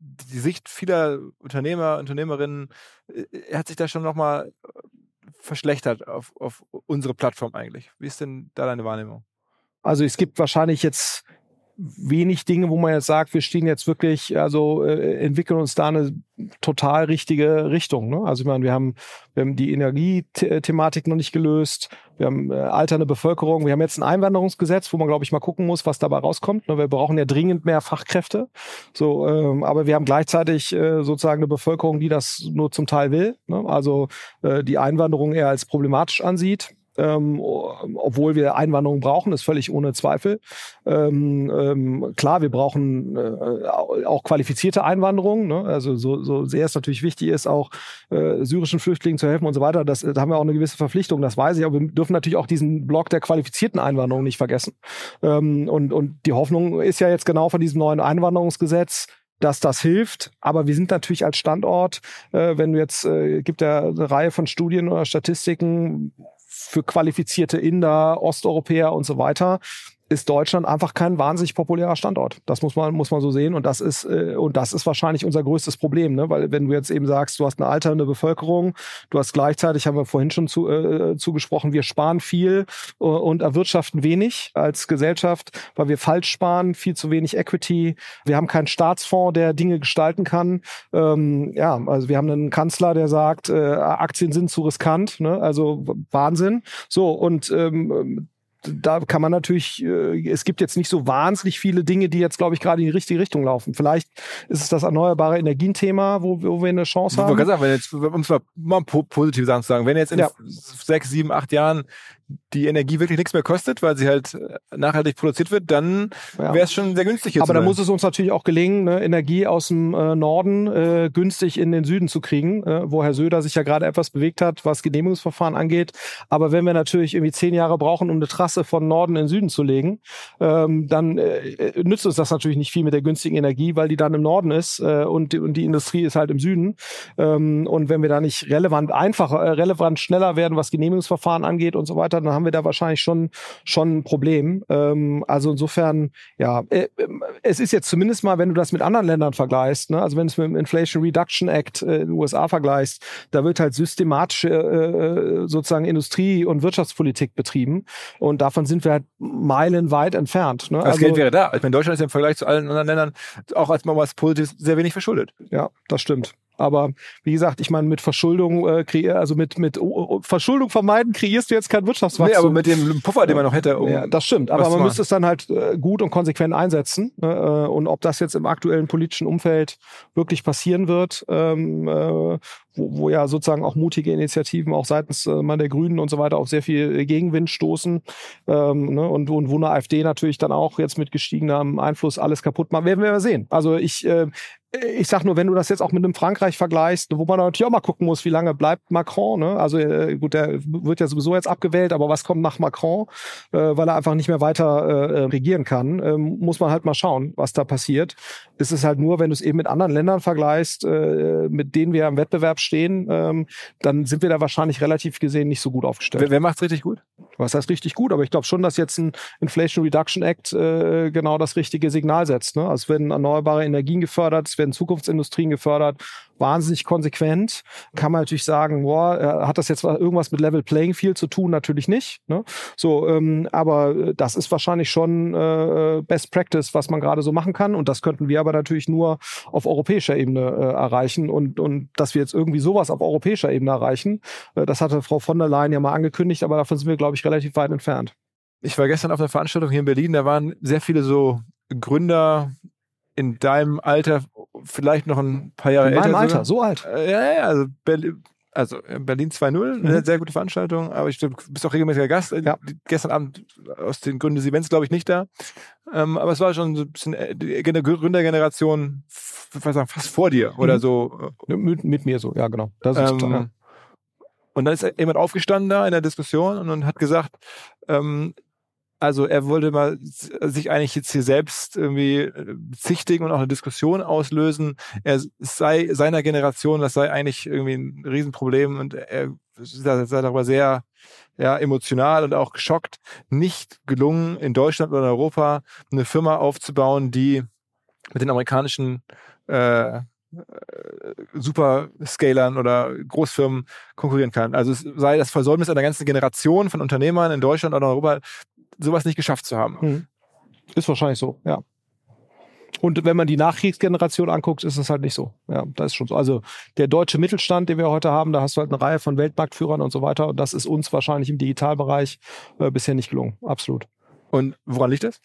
die Sicht vieler Unternehmer, Unternehmerinnen äh, hat sich da schon nochmal verschlechtert auf, auf unsere Plattform eigentlich. Wie ist denn da deine Wahrnehmung? Also es gibt wahrscheinlich jetzt wenig Dinge, wo man jetzt sagt, wir stehen jetzt wirklich, also äh, entwickeln uns da eine total richtige Richtung. Ne? Also ich meine, wir haben, wir haben die Energiethematik noch nicht gelöst, wir haben äh, alternde Bevölkerung, wir haben jetzt ein Einwanderungsgesetz, wo man, glaube ich, mal gucken muss, was dabei rauskommt. Ne? Wir brauchen ja dringend mehr Fachkräfte. So, ähm, aber wir haben gleichzeitig äh, sozusagen eine Bevölkerung, die das nur zum Teil will. Ne? Also äh, die Einwanderung eher als problematisch ansieht. Ähm, obwohl wir Einwanderung brauchen, ist völlig ohne Zweifel. Ähm, ähm, klar, wir brauchen äh, auch qualifizierte Einwanderung. Ne? Also so, so sehr es natürlich wichtig ist, auch äh, syrischen Flüchtlingen zu helfen und so weiter. Das, da haben wir auch eine gewisse Verpflichtung, das weiß ich. Aber wir dürfen natürlich auch diesen Block der qualifizierten Einwanderung nicht vergessen. Ähm, und, und die Hoffnung ist ja jetzt genau von diesem neuen Einwanderungsgesetz, dass das hilft. Aber wir sind natürlich als Standort, äh, wenn du jetzt, äh, gibt ja eine Reihe von Studien oder Statistiken für qualifizierte Inder, Osteuropäer und so weiter ist Deutschland einfach kein wahnsinnig populärer Standort. Das muss man muss man so sehen und das ist äh, und das ist wahrscheinlich unser größtes Problem, ne? Weil wenn du jetzt eben sagst, du hast eine alternde Bevölkerung, du hast gleichzeitig haben wir vorhin schon zu, äh, zugesprochen, wir sparen viel äh, und erwirtschaften wenig als Gesellschaft, weil wir falsch sparen, viel zu wenig Equity. Wir haben keinen Staatsfonds, der Dinge gestalten kann. Ähm, ja, also wir haben einen Kanzler, der sagt, äh, Aktien sind zu riskant, ne? Also Wahnsinn. So und ähm, da kann man natürlich, äh, es gibt jetzt nicht so wahnsinnig viele Dinge, die jetzt, glaube ich, gerade in die richtige Richtung laufen. Vielleicht ist es das erneuerbare Energienthema, wo, wo wir eine Chance haben. Ich sagen, wenn jetzt, um es mal positiv sagen zu sagen, wenn jetzt in ja. sechs, sieben, acht Jahren die Energie wirklich nichts mehr kostet, weil sie halt äh, nachhaltig produziert wird, dann wäre es schon sehr günstig. Jetzt Aber da muss es uns natürlich auch gelingen, ne, Energie aus dem äh, Norden äh, günstig in den Süden zu kriegen, äh, wo Herr Söder sich ja gerade etwas bewegt hat, was Genehmigungsverfahren angeht. Aber wenn wir natürlich irgendwie zehn Jahre brauchen, um eine Trasse von Norden in den Süden zu legen, ähm, dann äh, nützt uns das natürlich nicht viel mit der günstigen Energie, weil die dann im Norden ist äh, und, die, und die Industrie ist halt im Süden. Ähm, und wenn wir da nicht relevant einfacher, äh, relevant schneller werden, was Genehmigungsverfahren angeht und so weiter, dann haben wir da wahrscheinlich schon, schon ein Problem. Ähm, also insofern, ja, äh, es ist jetzt zumindest mal, wenn du das mit anderen Ländern vergleichst, ne, also wenn du es mit dem Inflation Reduction Act äh, in den USA vergleichst, da wird halt systematische äh, sozusagen Industrie- und Wirtschaftspolitik betrieben. Und davon sind wir halt meilenweit entfernt. Ne? Das also, Geld wäre da. Ich meine, Deutschland ist im Vergleich zu allen anderen Ländern auch als man was Positives sehr wenig verschuldet. Ja, das stimmt. Aber wie gesagt, ich meine, mit Verschuldung, äh, also mit, mit oh, Verschuldung vermeiden, kreierst du jetzt kein Wirtschaftswachstum. Nee, aber mit dem Puffer, den man noch hätte. Um ja, das stimmt. Aber man müsste es dann halt äh, gut und konsequent einsetzen. Ne? Äh, und ob das jetzt im aktuellen politischen Umfeld wirklich passieren wird, ähm, äh, wo, wo ja sozusagen auch mutige Initiativen auch seitens äh, mal der Grünen und so weiter auf sehr viel Gegenwind stoßen ähm, ne? und, und wo eine AfD natürlich dann auch jetzt mit gestiegenem Einfluss alles kaputt macht, werden wir mal sehen. Also ich äh, ich sag nur, wenn du das jetzt auch mit einem Frankreich vergleichst, wo man natürlich auch mal gucken muss, wie lange bleibt Macron, ne? Also äh, gut, der wird ja sowieso jetzt abgewählt, aber was kommt nach Macron, äh, weil er einfach nicht mehr weiter äh, regieren kann, ähm, muss man halt mal schauen, was da passiert. Es ist halt nur, wenn du es eben mit anderen Ländern vergleichst, äh, mit denen wir im Wettbewerb stehen, ähm, dann sind wir da wahrscheinlich relativ gesehen nicht so gut aufgestellt. Wer, wer macht's richtig gut? Was heißt richtig gut? Aber ich glaube schon, dass jetzt ein Inflation Reduction Act äh, genau das richtige Signal setzt. Ne? Also werden erneuerbare Energien gefördert, es werden Zukunftsindustrien gefördert, wahnsinnig konsequent. Kann man natürlich sagen, boah, hat das jetzt irgendwas mit Level Playing Field zu tun? Natürlich nicht. Ne? So, ähm, aber das ist wahrscheinlich schon äh, Best Practice, was man gerade so machen kann. Und das könnten wir aber natürlich nur auf europäischer Ebene äh, erreichen. Und, und dass wir jetzt irgendwie sowas auf europäischer Ebene erreichen, äh, das hatte Frau von der Leyen ja mal angekündigt, aber davon sind wir, glaube ich, relativ weit entfernt. Ich war gestern auf einer Veranstaltung hier in Berlin, da waren sehr viele so Gründer in deinem Alter, vielleicht noch ein paar Jahre älter. In meinem Alter, so alt? Äh, ja, ja, also Berlin, also Berlin 2.0, mhm. eine sehr gute Veranstaltung, aber ich du bist auch regelmäßiger Gast. Ja. Gestern Abend aus den Gründen des Events, glaube ich, nicht da. Ähm, aber es war schon so ein bisschen äh, die Gründergeneration fast vor dir oder mhm. so. Mit, mit, mir so, ja, genau. Das ist ähm, total. Und dann ist jemand aufgestanden da in der Diskussion und hat gesagt, ähm, also er wollte mal sich eigentlich jetzt hier selbst irgendwie äh, bezichtigen und auch eine Diskussion auslösen. Er sei seiner Generation, das sei eigentlich irgendwie ein Riesenproblem und er sei darüber sehr ja, emotional und auch geschockt, nicht gelungen, in Deutschland oder in Europa eine Firma aufzubauen, die mit den amerikanischen äh, Superscalern oder Großfirmen konkurrieren kann. Also es sei das Versäumnis einer ganzen Generation von Unternehmern in Deutschland oder in Europa, sowas nicht geschafft zu haben. Hm. Ist wahrscheinlich so, ja. Und wenn man die Nachkriegsgeneration anguckt, ist es halt nicht so. Ja, das ist schon so. Also der deutsche Mittelstand, den wir heute haben, da hast du halt eine Reihe von Weltmarktführern und so weiter. Und das ist uns wahrscheinlich im Digitalbereich äh, bisher nicht gelungen. Absolut. Und woran liegt das?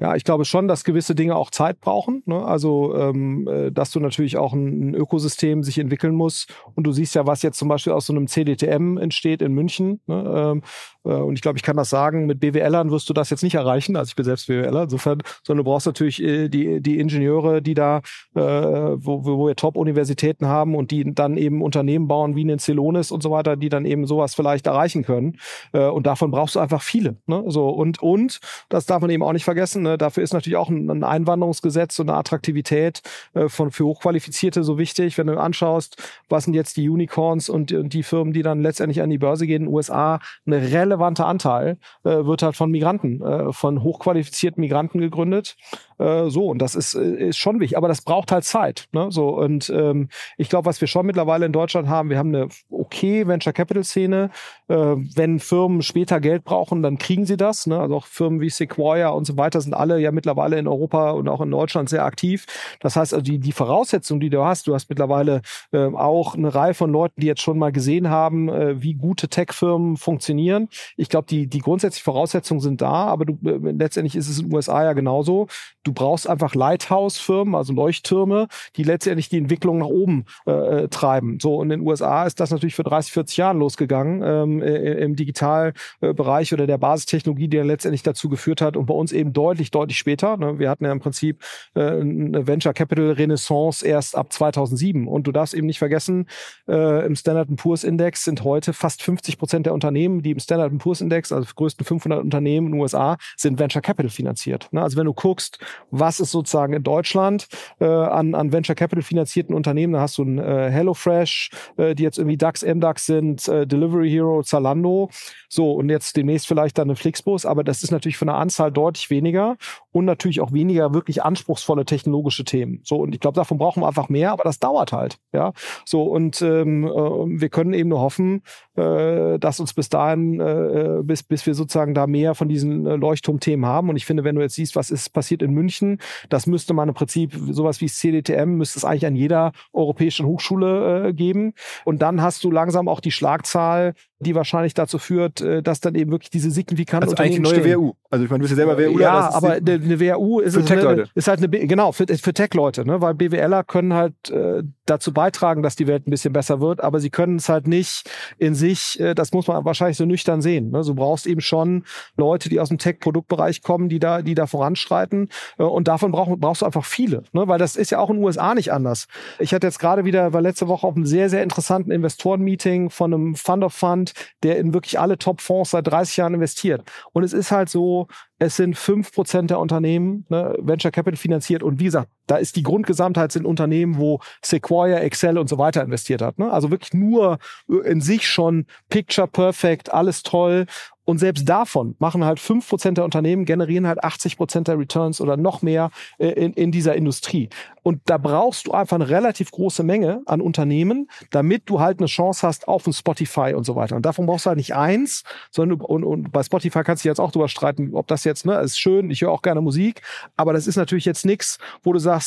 Ja, ich glaube schon, dass gewisse Dinge auch Zeit brauchen. Ne? Also, ähm, äh, dass du natürlich auch ein, ein, Ökosystem sich entwickeln muss. Und du siehst ja, was jetzt zum Beispiel aus so einem CDTM entsteht in München. Ne? Ähm, äh, und ich glaube, ich kann das sagen, mit BWLern wirst du das jetzt nicht erreichen. Also ich bin selbst BWLer, insofern, sondern du brauchst natürlich äh, die, die Ingenieure, die da, äh, wo, wo wir Top-Universitäten haben und die dann eben Unternehmen bauen wie einen Celonis und so weiter, die dann eben sowas vielleicht erreichen können. Äh, und davon brauchst du einfach viele. Ne? So, und, und, das darf man eben auch nicht vergessen, ne? dafür ist natürlich auch ein, ein Einwanderungsgesetz und eine Attraktivität äh, von, für Hochqualifizierte so wichtig. Wenn du anschaust, was sind jetzt die Unicorns und, und die Firmen, die dann letztendlich an die Börse gehen in den USA, eine relevanter Anteil äh, wird halt von Migranten, äh, von hochqualifizierten Migranten gegründet. Äh, so, und das ist, äh, ist schon wichtig, aber das braucht halt Zeit. Ne? So, und ähm, ich glaube, was wir schon mittlerweile in Deutschland haben, wir haben eine okay Venture Capital Szene. Äh, wenn Firmen später Geld brauchen, dann kriegen sie das. Ne? Also auch Firmen wie Sequoia und so weiter sind alle ja mittlerweile in Europa und auch in Deutschland sehr aktiv. Das heißt, also die, die Voraussetzungen, die du hast, du hast mittlerweile äh, auch eine Reihe von Leuten, die jetzt schon mal gesehen haben, äh, wie gute Tech-Firmen funktionieren. Ich glaube, die, die grundsätzlichen Voraussetzungen sind da, aber du, äh, letztendlich ist es in den USA ja genauso. Du brauchst einfach Lighthouse-Firmen, also Leuchttürme, die letztendlich die Entwicklung nach oben äh, äh treiben. So, und in den USA ist das natürlich für 30, 40 Jahren losgegangen ähm, äh, im Digitalbereich oder der Basistechnologie, die dann letztendlich dazu geführt hat und bei uns eben deutlich, deutlich später. Ne? Wir hatten ja im Prinzip äh, eine Venture Capital Renaissance erst ab 2007 und du darfst eben nicht vergessen, äh, im Standard Poor's Index sind heute fast 50 Prozent der Unternehmen, die im Standard Poor's Index, also größten 500 Unternehmen in den USA, sind Venture Capital finanziert. Ne? Also wenn du guckst, was ist sozusagen in Deutschland äh, an, an Venture Capital finanzierten Unternehmen. Da hast du ein äh, HelloFresh, äh, die jetzt irgendwie DAX, MDAX sind, äh, Delivery Hero, Zalando. So, und jetzt demnächst vielleicht dann eine Flixbus, aber das ist natürlich von der Anzahl deutlich weniger und natürlich auch weniger wirklich anspruchsvolle technologische Themen. So, und ich glaube, davon brauchen wir einfach mehr, aber das dauert halt. Ja, so, und ähm, äh, wir können eben nur hoffen, äh, dass uns bis dahin, äh, bis, bis wir sozusagen da mehr von diesen äh, Leuchtturmthemen haben. Und ich finde, wenn du jetzt siehst, was ist passiert in München, das müsste man im Prinzip, sowas wie CDTM, müsste es eigentlich an jeder europäischen Hochschule äh, geben. Und dann hast du langsam auch die Schlagzahl, die wahrscheinlich dazu führt, äh, dass dann eben wirklich diese signifikanten also eigentlich eine neue WU. Also ich meine, du bist ja selber WU. Ja, aber eine, eine WU ist, ist, eine, ist halt eine, genau, für, für Tech-Leute, ne? weil BWLer können halt äh, dazu beitragen, dass die Welt ein bisschen besser wird, aber sie können es halt nicht in sich, äh, das muss man wahrscheinlich so nüchtern sehen. Ne? Du brauchst eben schon Leute, die aus dem Tech-Produktbereich kommen, die da, die da voranschreiten äh, und davon brauch, brauchst du einfach viele, ne? weil das ist ja auch in den USA nicht anders. Ich hatte jetzt gerade wieder, war letzte Woche auf einem sehr, sehr interessanten Investoren-Meeting von einem Fund of Fund, der in wirklich alle Top-Fonds seit 30 Jahren investiert. Und es ist halt so, es sind fünf Prozent der Unternehmen ne, Venture Capital finanziert. Und wie gesagt, da ist die Grundgesamtheit sind Unternehmen, wo Sequoia, Excel und so weiter investiert hat. Ne? Also wirklich nur in sich schon Picture Perfect, alles toll. Und selbst davon machen halt fünf Prozent der Unternehmen, generieren halt 80 Prozent der Returns oder noch mehr äh, in, in dieser Industrie. Und da brauchst du einfach eine relativ große Menge an Unternehmen, damit du halt eine Chance hast auf ein Spotify und so weiter. Und davon brauchst du halt nicht eins, sondern und, und bei Spotify kannst du jetzt auch drüber streiten, ob das jetzt, ne, ist schön, ich höre auch gerne Musik, aber das ist natürlich jetzt nichts, wo du sagst,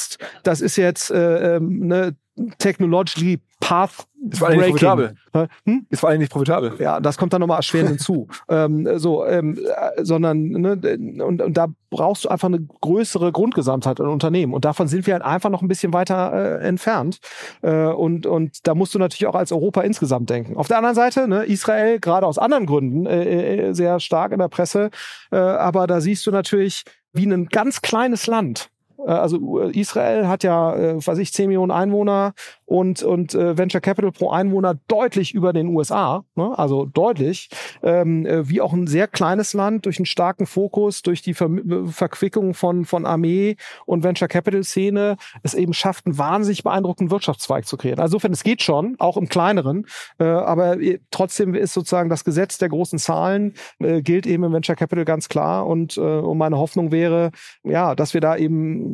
das ist jetzt äh, ähm, ne, technologically path ist vor allem nicht profitabel. Hm? Ist vor allem nicht profitabel. Ja, das kommt dann nochmal erschwerend hinzu. ähm, so, ähm, äh, sondern, ne, und, und da brauchst du einfach eine größere Grundgesamtheit an Unternehmen. Und davon sind wir halt einfach noch ein bisschen weiter äh, entfernt. Äh, und, und da musst du natürlich auch als Europa insgesamt denken. Auf der anderen Seite, ne, Israel, gerade aus anderen Gründen, äh, äh sehr stark in der Presse, äh, aber da siehst du natürlich, wie ein ganz kleines Land also Israel hat ja, äh, weiß ich, 10 Millionen Einwohner und, und äh, Venture Capital pro Einwohner deutlich über den USA, ne? also deutlich, ähm, äh, wie auch ein sehr kleines Land durch einen starken Fokus, durch die Ver Verquickung von, von Armee und Venture Capital Szene es eben schafft, einen wahnsinnig beeindruckenden Wirtschaftszweig zu kreieren. Also insofern, es geht schon, auch im kleineren, äh, aber äh, trotzdem ist sozusagen das Gesetz der großen Zahlen äh, gilt eben im Venture Capital ganz klar und, äh, und meine Hoffnung wäre, ja, dass wir da eben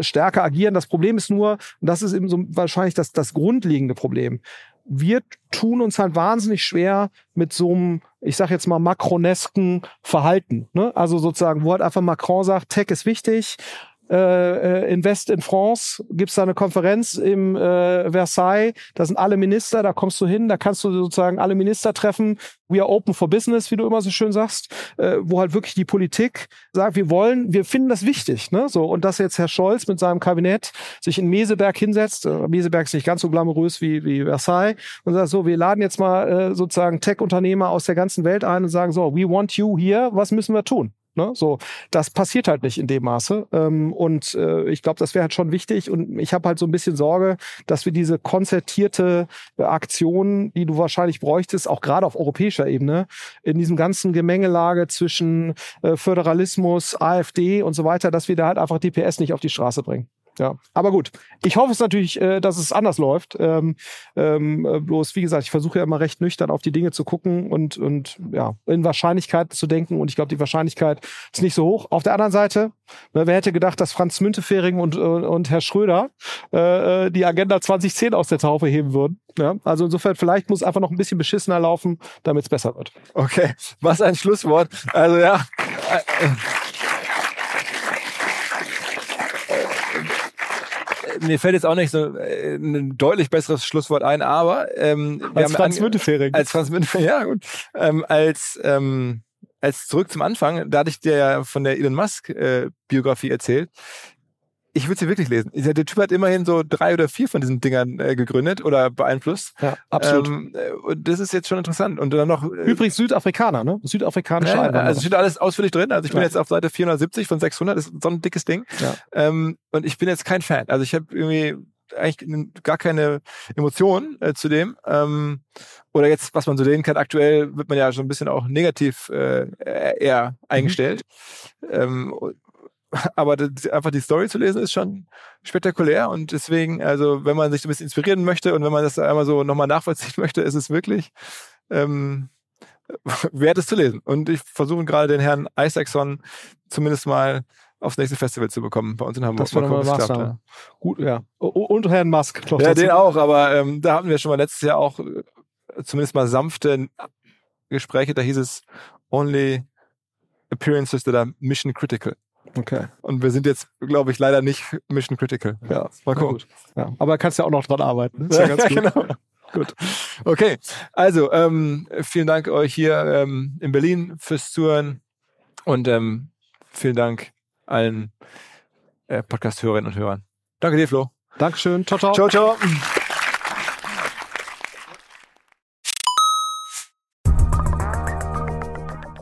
stärker agieren. Das Problem ist nur, und das ist eben so wahrscheinlich das, das grundlegende Problem. Wir tun uns halt wahnsinnig schwer mit so einem, ich sag jetzt mal, makronesken Verhalten. Ne? Also sozusagen, wo halt einfach Macron sagt, Tech ist wichtig, äh, äh, Invest in France, gibt's da eine Konferenz im äh, Versailles, da sind alle Minister, da kommst du hin, da kannst du sozusagen alle Minister treffen. We are open for business, wie du immer so schön sagst, äh, wo halt wirklich die Politik sagt, wir wollen, wir finden das wichtig, ne? So und dass jetzt Herr Scholz mit seinem Kabinett sich in Meseberg hinsetzt, äh, Meseberg ist nicht ganz so glamourös wie wie Versailles und sagt so, wir laden jetzt mal äh, sozusagen Tech-Unternehmer aus der ganzen Welt ein und sagen so, we want you here, was müssen wir tun? Ne? So, das passiert halt nicht in dem Maße. Ähm, und äh, ich glaube, das wäre halt schon wichtig. Und ich habe halt so ein bisschen Sorge, dass wir diese konzertierte äh, Aktion, die du wahrscheinlich bräuchtest, auch gerade auf europäischer Ebene, in diesem ganzen Gemengelage zwischen äh, Föderalismus, AfD und so weiter, dass wir da halt einfach DPS nicht auf die Straße bringen. Ja, aber gut. Ich hoffe es natürlich, äh, dass es anders läuft. Ähm, ähm, äh, bloß, wie gesagt, ich versuche ja immer recht nüchtern auf die Dinge zu gucken und, und ja, in Wahrscheinlichkeit zu denken. Und ich glaube, die Wahrscheinlichkeit ist nicht so hoch. Auf der anderen Seite, ne, wer hätte gedacht, dass Franz Müntefering und, und, und Herr Schröder äh, äh die Agenda 2010 aus der Taufe heben würden? Ja, also insofern, vielleicht muss einfach noch ein bisschen beschissener laufen, damit es besser wird. Okay, was ein Schlusswort. Also ja. mir fällt jetzt auch nicht so äh, ein deutlich besseres Schlusswort ein, aber ähm, als Franz Müntefering. Als Franz Müntefering, ja gut. Ähm, als ähm, als zurück zum Anfang, da hatte ich dir ja von der Elon Musk äh, Biografie erzählt ich würde sie wirklich lesen. Der Typ hat immerhin so drei oder vier von diesen Dingern äh, gegründet oder beeinflusst. Ja, absolut. Ähm, äh, und das ist jetzt schon interessant. Und dann noch. Äh, Übrigens Südafrikaner, ne? Südafrikanische ja, Also steht alles ausführlich drin. Also ich bin ja. jetzt auf Seite 470 von 600. Das ist so ein dickes Ding. Ja. Ähm, und ich bin jetzt kein Fan. Also ich habe irgendwie eigentlich gar keine Emotionen äh, zu dem. Ähm, oder jetzt, was man so sehen kann, aktuell wird man ja schon ein bisschen auch negativ äh, eher eingestellt. Mhm. Ähm, aber das, einfach die Story zu lesen ist schon spektakulär und deswegen, also wenn man sich so ein bisschen inspirieren möchte und wenn man das einmal so nochmal nachvollziehen möchte, ist es wirklich ähm, wert es zu lesen. Und ich versuche gerade den Herrn Isaacson zumindest mal aufs nächste Festival zu bekommen bei uns in Hamburg. Das war mal klappt, ja. Gut, ja. Und Herrn Musk. Ja, dazu. den auch, aber ähm, da hatten wir schon mal letztes Jahr auch äh, zumindest mal sanfte Gespräche, da hieß es only appearances that are mission critical. Okay. Und wir sind jetzt, glaube ich, leider nicht Mission Critical. Ja, mal gucken. Ja. Aber kannst ja auch noch dran arbeiten. Ist ja, ganz gut. genau. Gut. Okay. Also, ähm, vielen Dank euch hier ähm, in Berlin fürs Zuhören und ähm, vielen Dank allen äh, Podcast-Hörerinnen und Hörern. Danke dir, Flo. Dankeschön. Ciao, ciao. Ciao, ciao.